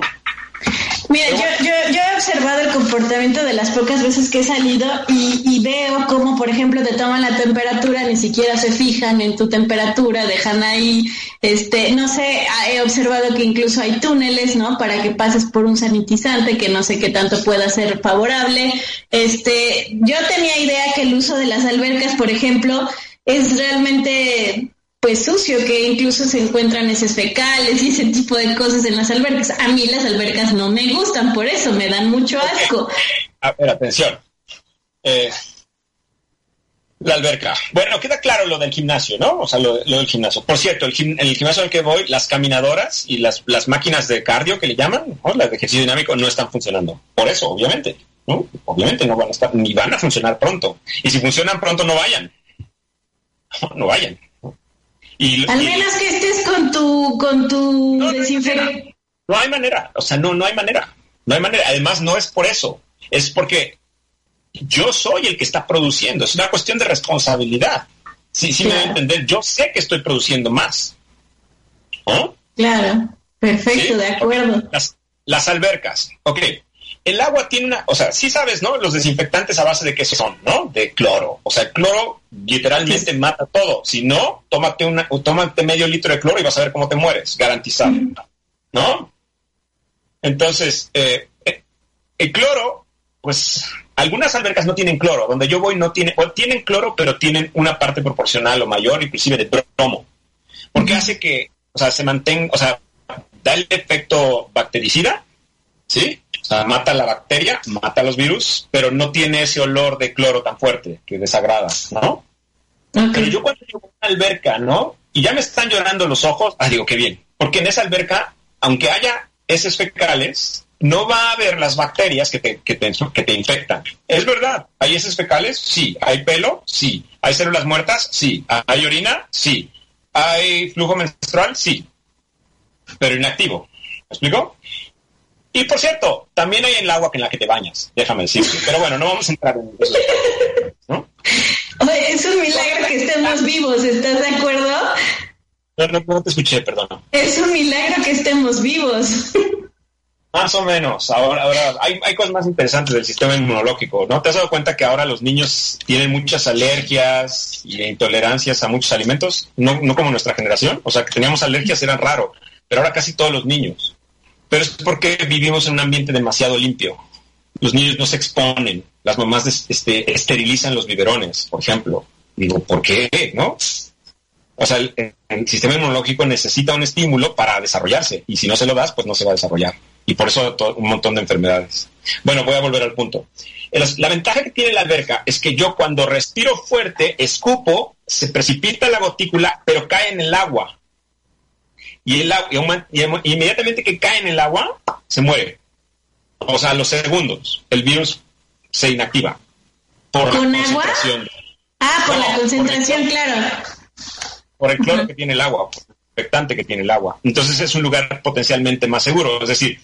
Mira, yo, yo, yo, he observado el comportamiento de las pocas veces que he salido y, veo cómo, por ejemplo, te toman la temperatura, ni siquiera se fijan en tu temperatura, dejan ahí, este, no sé, he observado que incluso hay túneles, ¿no? Para que pases por un sanitizante que no sé qué tanto pueda ser favorable. Este, yo tenía idea que el uso de las albercas, por ejemplo, es realmente pues sucio, que incluso se encuentran heces fecales y ese tipo de cosas en las albercas. A mí las albercas no me gustan, por eso me dan mucho asco. A ver, atención. Eh, la alberca. Bueno, queda claro lo del gimnasio, ¿no? O sea, lo, del gimnasio. Por cierto, el, el gimnasio al que voy, las caminadoras y las, las máquinas de cardio que le llaman, ¿no? las de ejercicio dinámico, no están funcionando. Por eso, obviamente. ¿no? Obviamente no van a estar, ni van a funcionar pronto. Y si funcionan pronto, no vayan. *laughs* no vayan. Y, Al menos que estés con tu, con tu no, desinfectante. No hay manera, o sea, no, no hay manera. No hay manera. Además, no es por eso. Es porque yo soy el que está produciendo. Es una cuestión de responsabilidad. Sí, sí me voy a entender. Yo sé que estoy produciendo más. ¿Oh? Claro. Perfecto, de acuerdo. Las, las albercas. Ok el agua tiene una, o sea, sí sabes, ¿no? Los desinfectantes a base de qué son, ¿no? De cloro. O sea, el cloro literalmente mata todo. Si no, tómate una, tómate medio litro de cloro y vas a ver cómo te mueres, garantizado. ¿No? Entonces, eh, eh, el cloro, pues algunas albercas no tienen cloro. Donde yo voy no tiene, o tienen cloro, pero tienen una parte proporcional o mayor, inclusive de bromo. Porque hace que, o sea, se mantenga, o sea, da el efecto bactericida, ¿sí? O sea, mata la bacteria, mata los virus, pero no tiene ese olor de cloro tan fuerte que desagrada, ¿no? Pero yo cuando llego a una alberca, ¿no? Y ya me están llorando los ojos, ah, digo, qué bien. Porque en esa alberca, aunque haya heces fecales, no va a haber las bacterias que te, que te, que te infectan. Es verdad, hay heces fecales, sí. Hay pelo, sí. Hay células muertas, sí. Hay orina, sí. Hay flujo menstrual, sí. Pero inactivo. ¿Me explico? Y por cierto, también hay en el agua en la que te bañas, déjame decirte. Pero bueno, no vamos a entrar en eso. ¿no? Oye, es un milagro que estemos vivos, ¿estás de acuerdo? No, no, te escuché, perdón. Es un milagro que estemos vivos. Más o menos. Ahora, ahora hay, hay, cosas más interesantes del sistema inmunológico, ¿no? ¿Te has dado cuenta que ahora los niños tienen muchas alergias y intolerancias a muchos alimentos? No, no como nuestra generación. O sea, que teníamos alergias eran raro, pero ahora casi todos los niños. Pero es porque vivimos en un ambiente demasiado limpio. Los niños no se exponen, las mamás este, esterilizan los biberones, por ejemplo. Digo, ¿por qué? ¿No? O sea, el, sistema inmunológico necesita un estímulo para desarrollarse y si no se lo das, pues no se va a desarrollar. Y por eso un montón de enfermedades. Bueno, voy a volver al punto. La ventaja que tiene la alberca es que yo cuando respiro fuerte, escupo, se precipita la gotícula, pero cae en el agua y, el, y, inmediatamente que cae en el agua, se muere. O sea, a los segundos, el virus se inactiva. Por ¿Con la agua? Ah, por la concentración, claro. Por el cloro que tiene el agua, por el infectante que tiene el agua. Entonces es un lugar potencialmente más seguro. Es decir,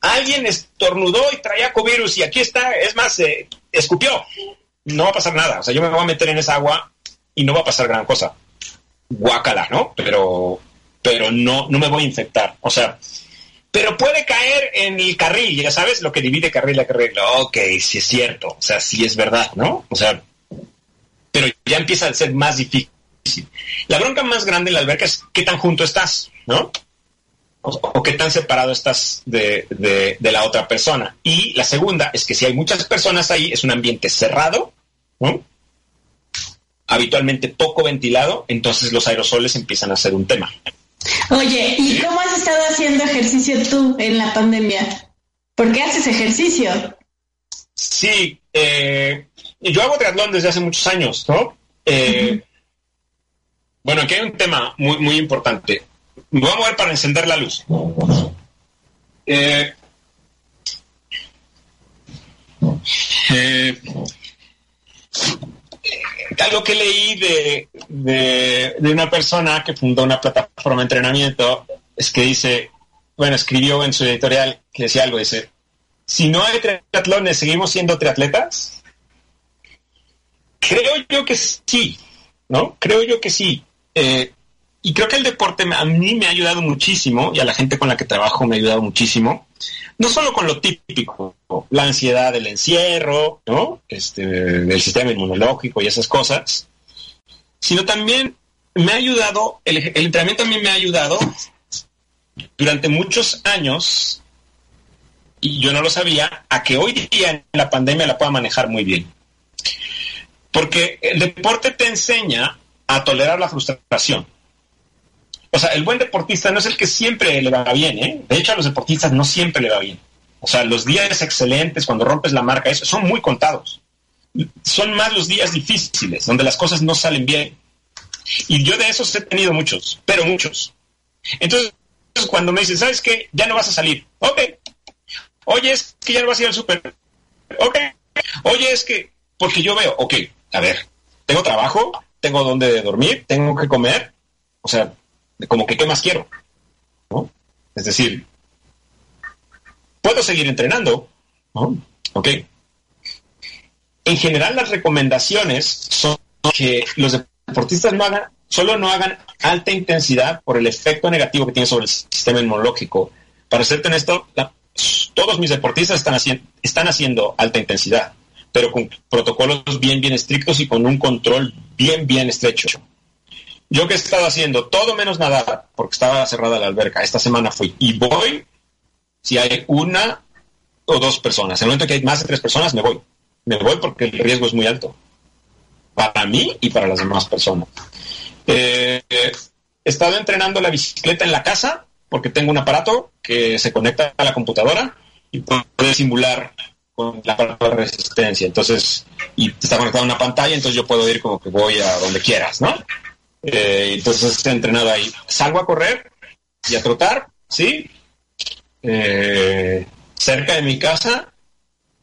alguien estornudó y traía covirus y aquí está, es más, eh, escupió. No va a pasar nada. O sea, yo me voy a meter en esa agua y no va a pasar gran cosa. Guácala, ¿no? Pero pero no, no me voy a infectar. O sea, pero puede caer en el carril, ya sabes, lo que divide carril a carril. Ok, sí es cierto, o sea, sí es verdad, ¿no? O sea, pero ya empieza a ser más difícil. La bronca más grande en la alberca es qué tan junto estás, ¿no? O, qué tan separado estás de, de, la otra persona. Y la segunda es que si hay muchas personas ahí, es un ambiente cerrado, ¿no? habitualmente poco ventilado, entonces los aerosoles empiezan a ser un tema. Oye, ¿y cómo has estado haciendo ejercicio tú en la pandemia? ¿Por qué haces ejercicio? Sí, eh, yo hago triatlón desde hace muchos años, ¿no? Eh, bueno, aquí hay un tema muy, muy importante. Me voy a mover para encender la luz. Eh, algo que leí de, de, una persona que fundó una plataforma de entrenamiento es que dice, bueno, escribió en su editorial que decía algo, dice, si no hay triatlones, ¿seguimos siendo triatletas? Creo yo que sí, ¿no? Creo yo que sí. Eh, y creo que el deporte a mí me ha ayudado muchísimo y a la gente con la que trabajo me ha ayudado muchísimo no solo con lo típico, la ansiedad del encierro, ¿no? Este, del sistema inmunológico y esas cosas, sino también me ha ayudado, el, entrenamiento a mí me ha ayudado durante muchos años, y yo no lo sabía, a que hoy día en la pandemia la pueda manejar muy bien. Porque el deporte te enseña a tolerar la frustración. O sea, el buen deportista no es el que siempre le va bien, ¿eh? De hecho, a los deportistas no siempre le va bien. O sea, los días excelentes, cuando rompes la marca, eso, son muy contados. Son más los días difíciles, donde las cosas no salen bien. Y yo de esos he tenido muchos, pero muchos. Entonces, cuando me dicen, ¿sabes qué? Ya no vas a salir. Ok. Oye, es que ya no vas a ir al súper. Ok. Oye, es que, porque yo veo, ok, a ver, tengo trabajo, tengo donde dormir, tengo que comer, O sea, como que, ¿qué más quiero? Es decir, puedo seguir entrenando. Ok. En general, las recomendaciones son que los deportistas no hagan, solo no hagan alta intensidad por el efecto negativo que tiene sobre el sistema inmunológico. Para serte honesto, la, todos mis deportistas están, haciendo, están haciendo alta intensidad, pero con protocolos bien, bien estrictos y con un control bien, bien estrecho. Yo que he estado haciendo todo menos nadar, porque estaba cerrada la alberca, esta semana fui y voy si hay una o dos personas. En el momento que hay más de tres personas, me voy. Me voy porque el riesgo es muy alto. Para mí y para las demás personas. Eh, he estado entrenando la bicicleta en la casa porque tengo un aparato que se conecta a la computadora y puede simular con la de resistencia. Entonces, y está conectado a una pantalla, entonces yo puedo ir como que voy a donde quieras, ¿no? Eh, entonces entrenado ahí. Salgo a correr y a trotar, ¿sí? Eh, cerca de mi casa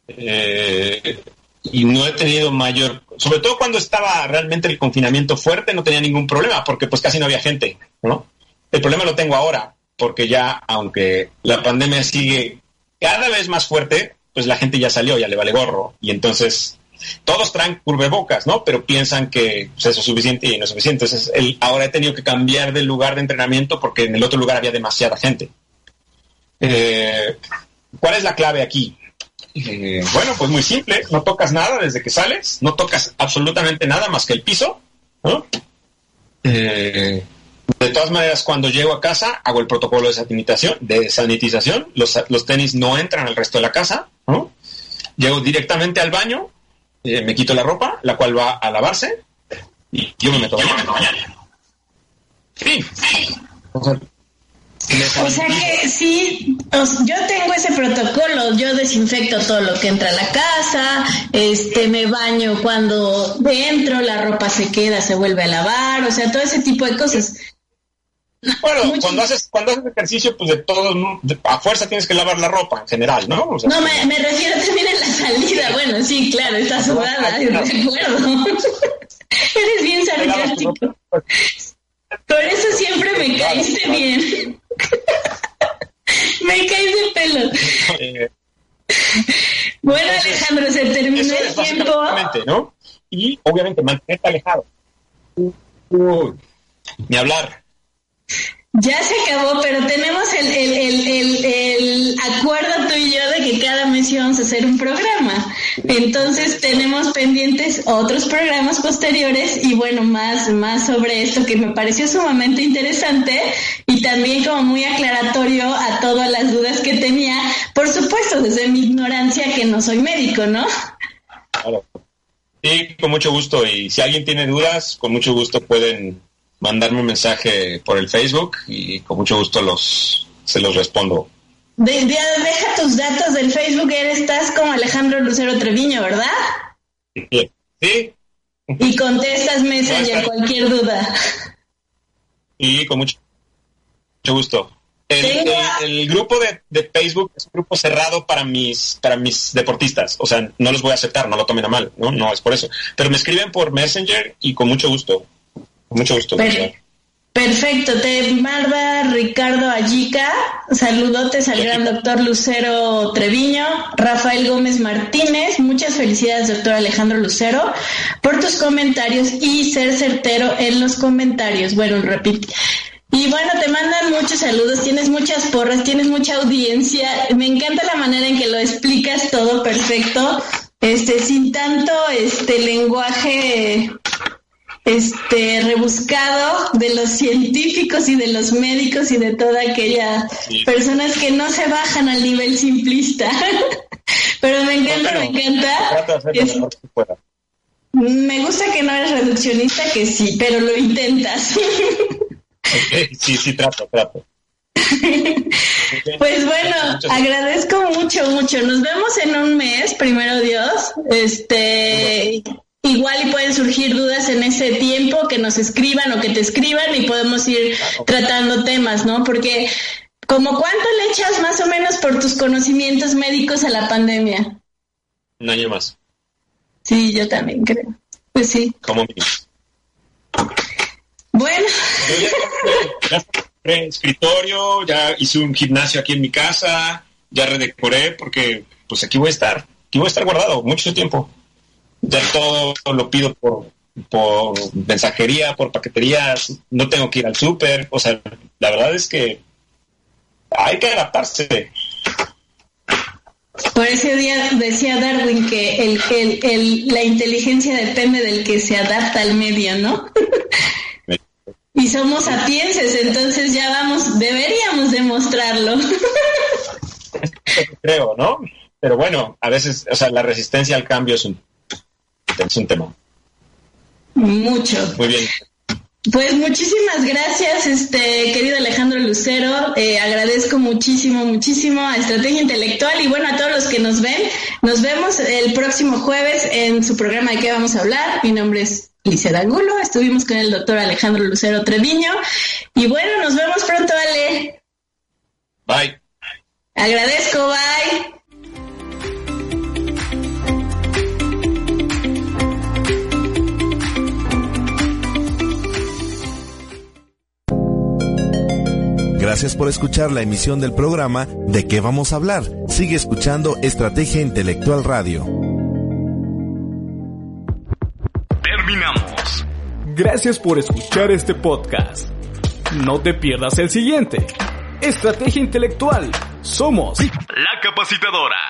eh, y no he tenido mayor, sobre todo cuando estaba realmente el confinamiento fuerte, no tenía ningún problema porque pues casi no había gente, ¿no? El problema lo tengo ahora porque ya, aunque la pandemia sigue cada vez más fuerte, pues la gente ya salió, ya le vale gorro y entonces todos traen curvebocas, ¿no? Pero piensan que pues, eso es suficiente y no es suficiente. Entonces, ahora he tenido que cambiar de lugar de entrenamiento porque en el otro lugar había demasiada gente. Eh, ¿Cuál es la clave aquí? Eh, bueno, pues muy simple, no tocas nada desde que sales, no tocas absolutamente nada más que el piso, ¿no? Eh, de todas maneras, cuando llego a casa, hago el protocolo de sanitización, de. Los, tenis no entran al resto de la casa. Llego directamente al baño, eh, me quito la ropa, la cual va a lavarse, y yo me meto a bañar. Sí. O sea, o sea que sí, yo tengo ese protocolo, yo desinfecto todo lo que entra a la casa, este, me baño cuando entro, la ropa se queda, se vuelve a lavar, o sea, todo ese tipo de cosas. Bueno, cuando haces cuando haces ejercicio, pues de todo, a fuerza tienes que lavar la ropa en general, ¿no? no, me, me, refiero también a la salida. *laughs* Bueno, sí, claro, está sudada, de acuerdo. *laughs* Eres bien sarcástico. Por eso siempre me caíste bien. *laughs* me caes de pelo. Eh, bueno, Alejandro, se terminó el tiempo. ¿no? Y obviamente mantenerte alejado. ni hablar. Ya se acabó, pero tenemos el, el, el, el, acuerdo tú y yo de que cada mes íbamos a hacer un programa. Entonces tenemos pendientes otros programas posteriores y bueno, más, más sobre esto que me pareció sumamente interesante y también como muy aclaratorio a todas las dudas que tenía. Por supuesto, desde mi ignorancia que no soy médico, ¿no? Sí, con mucho gusto. Y si alguien tiene dudas, con mucho gusto pueden mandarme un mensaje por el Facebook y con mucho gusto los se los respondo. deja tus datos del Facebook, eres estás como Alejandro Lucero Treviño, ¿verdad? Sí. Y contestas Messenger cualquier duda. Y con mucho, mucho gusto. El, grupo de, de, Facebook es un grupo cerrado para mis para mis deportistas. O sea, no los voy a aceptar, no lo tomen a mal, ¿no? No es por eso. Pero me escriben por Messenger y con mucho gusto mucho gusto. perfecto, te manda Ricardo Allica, saludotes al gran doctor Lucero Treviño, Rafael Gómez Martínez, muchas felicidades doctor Alejandro Lucero por tus comentarios y ser certero en los comentarios. Bueno, repite. Y bueno, te mandan muchos saludos, tienes muchas porras, tienes mucha audiencia. Me encanta la manera en que lo explicas todo perfecto, este, sin tanto este lenguaje este rebuscado de los científicos y de los médicos y de toda aquella personas que no se bajan al nivel simplista. *laughs* Pero me encanta, me encanta. me gusta que no eres reduccionista, que sí, pero lo intentas. sí, sí, trato, trato. *laughs* Pues bueno, agradezco mucho, mucho. Nos vemos en un mes, primero Dios. Este, Igual y pueden surgir dudas en ese tiempo que nos escriban o que te escriban y podemos ir tratando temas, ¿no? Porque como cuánto le echas más o menos por tus conocimientos médicos a la pandemia? Un año más. Sí, yo también creo. Pues sí. Como Bueno, ya, escritorio, ya hice un gimnasio aquí en mi casa, ya redecoré porque pues aquí voy a estar, aquí voy a estar guardado mucho tiempo. Ya todo lo pido por, por mensajería, por paqueterías, no tengo que ir al súper, o sea, la verdad es que hay que adaptarse. Por ese día decía Darwin que el, el, la inteligencia depende del que se adapta al medio, ¿no? *laughs* y somos sapienses, entonces ya vamos, deberíamos demostrarlo. Creo, ¿no? Pero bueno, a veces, o sea, la resistencia al cambio es un, es un tema. Mucho. Muy bien. Pues muchísimas gracias, este querido Alejandro Lucero. Eh, agradezco muchísimo, muchísimo a Estrategia Intelectual y bueno, a todos los que nos ven. Nos vemos el próximo jueves en su programa de qué vamos a hablar. Mi nombre es Licia Angulo. Estuvimos con el doctor Alejandro Lucero Treviño. Y bueno, nos vemos pronto, Ale. Bye. Agradezco, bye. Gracias por escuchar la emisión del programa ¿De qué vamos a hablar? Sigue escuchando Estrategia Intelectual Radio. Terminamos. Gracias por escuchar este podcast. No te pierdas el siguiente. Estrategia Intelectual. Somos la capacitadora.